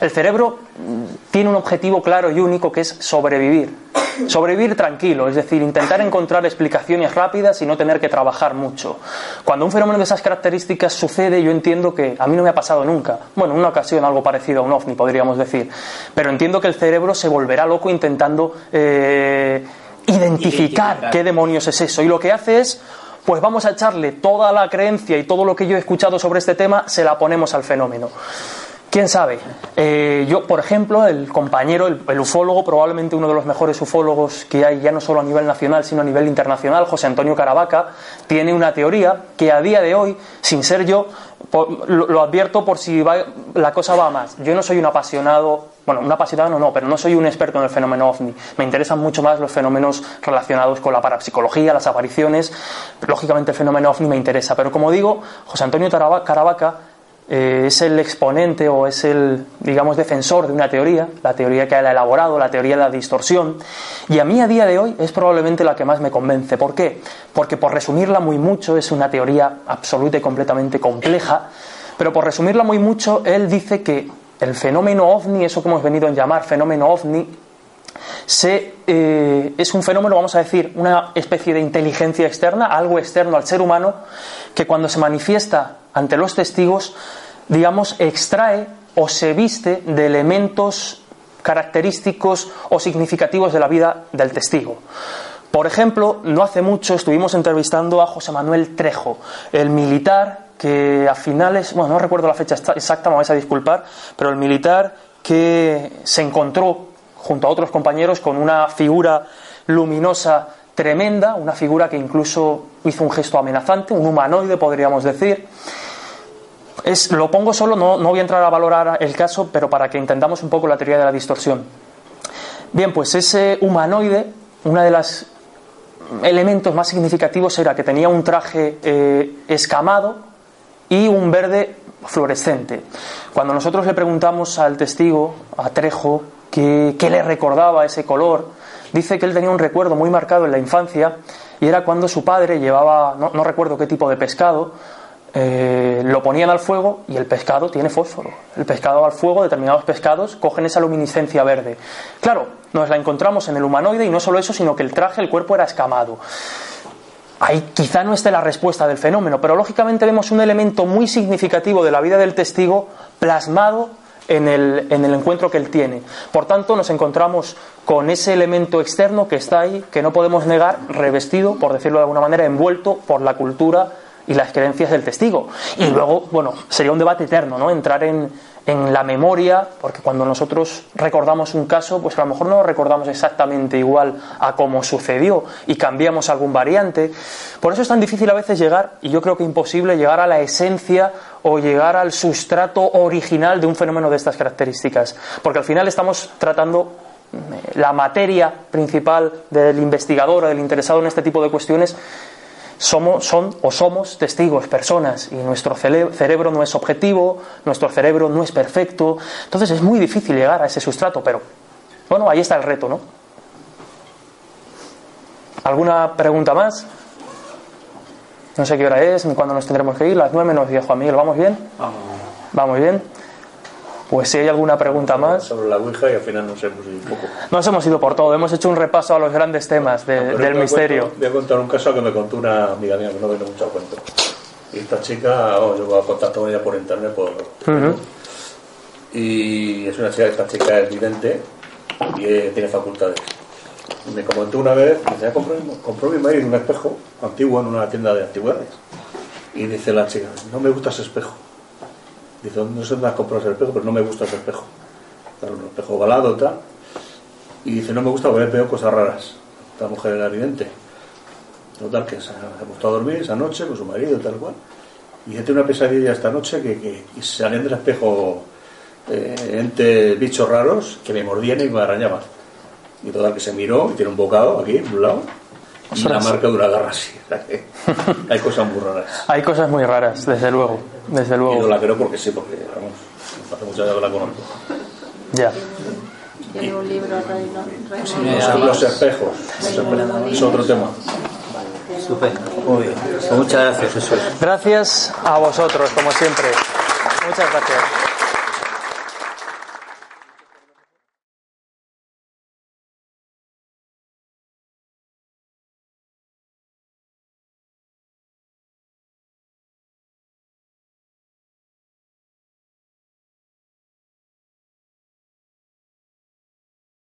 El cerebro mm, tiene un objetivo claro y único que es sobrevivir. Sobrevivir tranquilo, es decir, intentar encontrar explicaciones rápidas y no tener que trabajar mucho. Cuando un fenómeno de esas características sucede, yo entiendo que a mí no me ha pasado nunca. Bueno, en una ocasión algo parecido a un ovni, podríamos decir. Pero entiendo que el cerebro se volverá loco intentando eh, identificar qué demonios es eso. Y lo que hace es pues vamos a echarle toda la creencia y todo lo que yo he escuchado sobre este tema, se la ponemos al fenómeno. ¿Quién sabe? Eh, yo, por ejemplo, el compañero, el, ufólogo, probablemente uno de los mejores ufólogos que hay ya no solo a nivel nacional, sino a nivel internacional, José Antonio Caravaca, tiene una teoría que a día de hoy, sin ser yo, lo, advierto por si la cosa va más. Yo no soy un apasionado, bueno, un apasionado no, pero no soy un experto en el fenómeno ovni. Me interesan mucho más los fenómenos relacionados con la parapsicología, las apariciones. Lógicamente el fenómeno ovni me interesa, pero como digo, José Antonio Caravaca eh, es el exponente o es el, digamos, defensor de una teoría, la teoría que él ha elaborado, la teoría de la distorsión, y a mí a día de hoy es probablemente la que más me convence. ¿Por qué? Porque por resumirla muy mucho, es una teoría absoluta y completamente compleja, pero por resumirla muy mucho, él dice que el fenómeno ovni, eso que hemos venido a llamar fenómeno ovni, eh, es un fenómeno, vamos a decir, una especie de inteligencia externa, algo externo al ser humano, que cuando se manifiesta ante los testigos, digamos, extrae o se viste de elementos característicos o significativos de la vida del testigo. Por ejemplo, no hace mucho estuvimos entrevistando a José Manuel Trejo, el militar que a finales, bueno, no recuerdo la fecha exacta, me vais a disculpar, pero el militar que se encontró junto a otros compañeros con una figura luminosa tremenda, una figura que incluso hizo un gesto amenazante, un humanoide podríamos decir. Es, lo pongo solo, no, no voy a entrar a valorar el caso, pero para que entendamos un poco la teoría de la distorsión. Bien, pues ese humanoide, uno de los elementos más significativos era que tenía un traje eh, escamado y un verde fluorescente. Cuando nosotros le preguntamos al testigo, a Trejo, qué, le recordaba ese color, dice que él tenía un recuerdo muy marcado en la infancia y era cuando su padre llevaba, no, recuerdo qué tipo de pescado, eh, lo ponían al fuego y el pescado tiene fósforo. El pescado al fuego, determinados pescados, cogen esa luminiscencia verde. Claro, nos la encontramos en el humanoide y no solo eso, sino que el traje, el cuerpo era escamado. Ahí quizá no esté la respuesta del fenómeno, pero lógicamente vemos un elemento muy significativo de la vida del testigo plasmado en el, en el encuentro que él tiene. Por tanto, nos encontramos con ese elemento externo que está ahí, que no podemos negar, revestido, por decirlo de alguna manera, envuelto por la cultura y las creencias del testigo. Y luego, bueno, sería un debate eterno, ¿no? Entrar en, en la memoria, porque cuando nosotros recordamos un caso, pues a lo mejor no lo recordamos exactamente igual a cómo sucedió y cambiamos algún variante. Por eso es tan difícil a veces llegar, y yo creo que imposible, llegar a la esencia o llegar al sustrato original de un fenómeno de estas características. Porque al final estamos tratando eh, la materia principal del investigador o del interesado en este tipo de cuestiones somos, son o somos testigos, personas, y nuestro cerebro no es objetivo, nuestro cerebro no es perfecto, entonces es muy difícil llegar a ese sustrato, pero bueno, ahí está el reto, ¿no? ¿Alguna pregunta más? No sé qué hora es, ni cuándo nos tendremos que ir, las nueve menos diez, Juan Miguel, ¿vamos bien? Vamos. ¿Vamos bien? Pues si hay alguna pregunta más. Sobre la Ouija y al final nos hemos ido un poco. Nos hemos ido por todo, hemos hecho un repaso a los grandes temas del misterio. voy a contar un caso que me contó una amiga mía que no viene mucho a cuento. Y esta chica, oh, yo voy a contactar con ella por internet. Por, Y es una chica, esta chica es vidente y tiene facultades. me comentó una vez, dice, compró, compró mi marido un espejo antiguo en una tienda de antigüedades. Y dice la chica, no me gusta ese espejo Dice, no sé dónde has comprado ese espejo, pero no me gusta ese espejo. Claro, un espejo balado, tal. Y dice, no me gusta porque veo cosas raras. esta mujer era evidente. Total, que se ha acostado a dormir esa noche con su marido, tal cual. Y dice, tengo una pesadilla esta noche que, que salían del espejo eh, entes bichos raros que me mordían y me arañaban. Y total, que se miró y tiene un bocado aquí, en un lado, y la Ostras. marca de una garra así. Hay cosas muy raras. Hay cosas muy raras, desde luego. Desde Y no luego. la creo porque sí, porque vamos, hace mucho años que la conozco. Ya. Tiene un libro Los, ya. espejos, los espejos, es otro tema. Estupendo. Muy bien. Pues muchas gracias, Jesús. Gracias a vosotros, como siempre. Muchas gracias.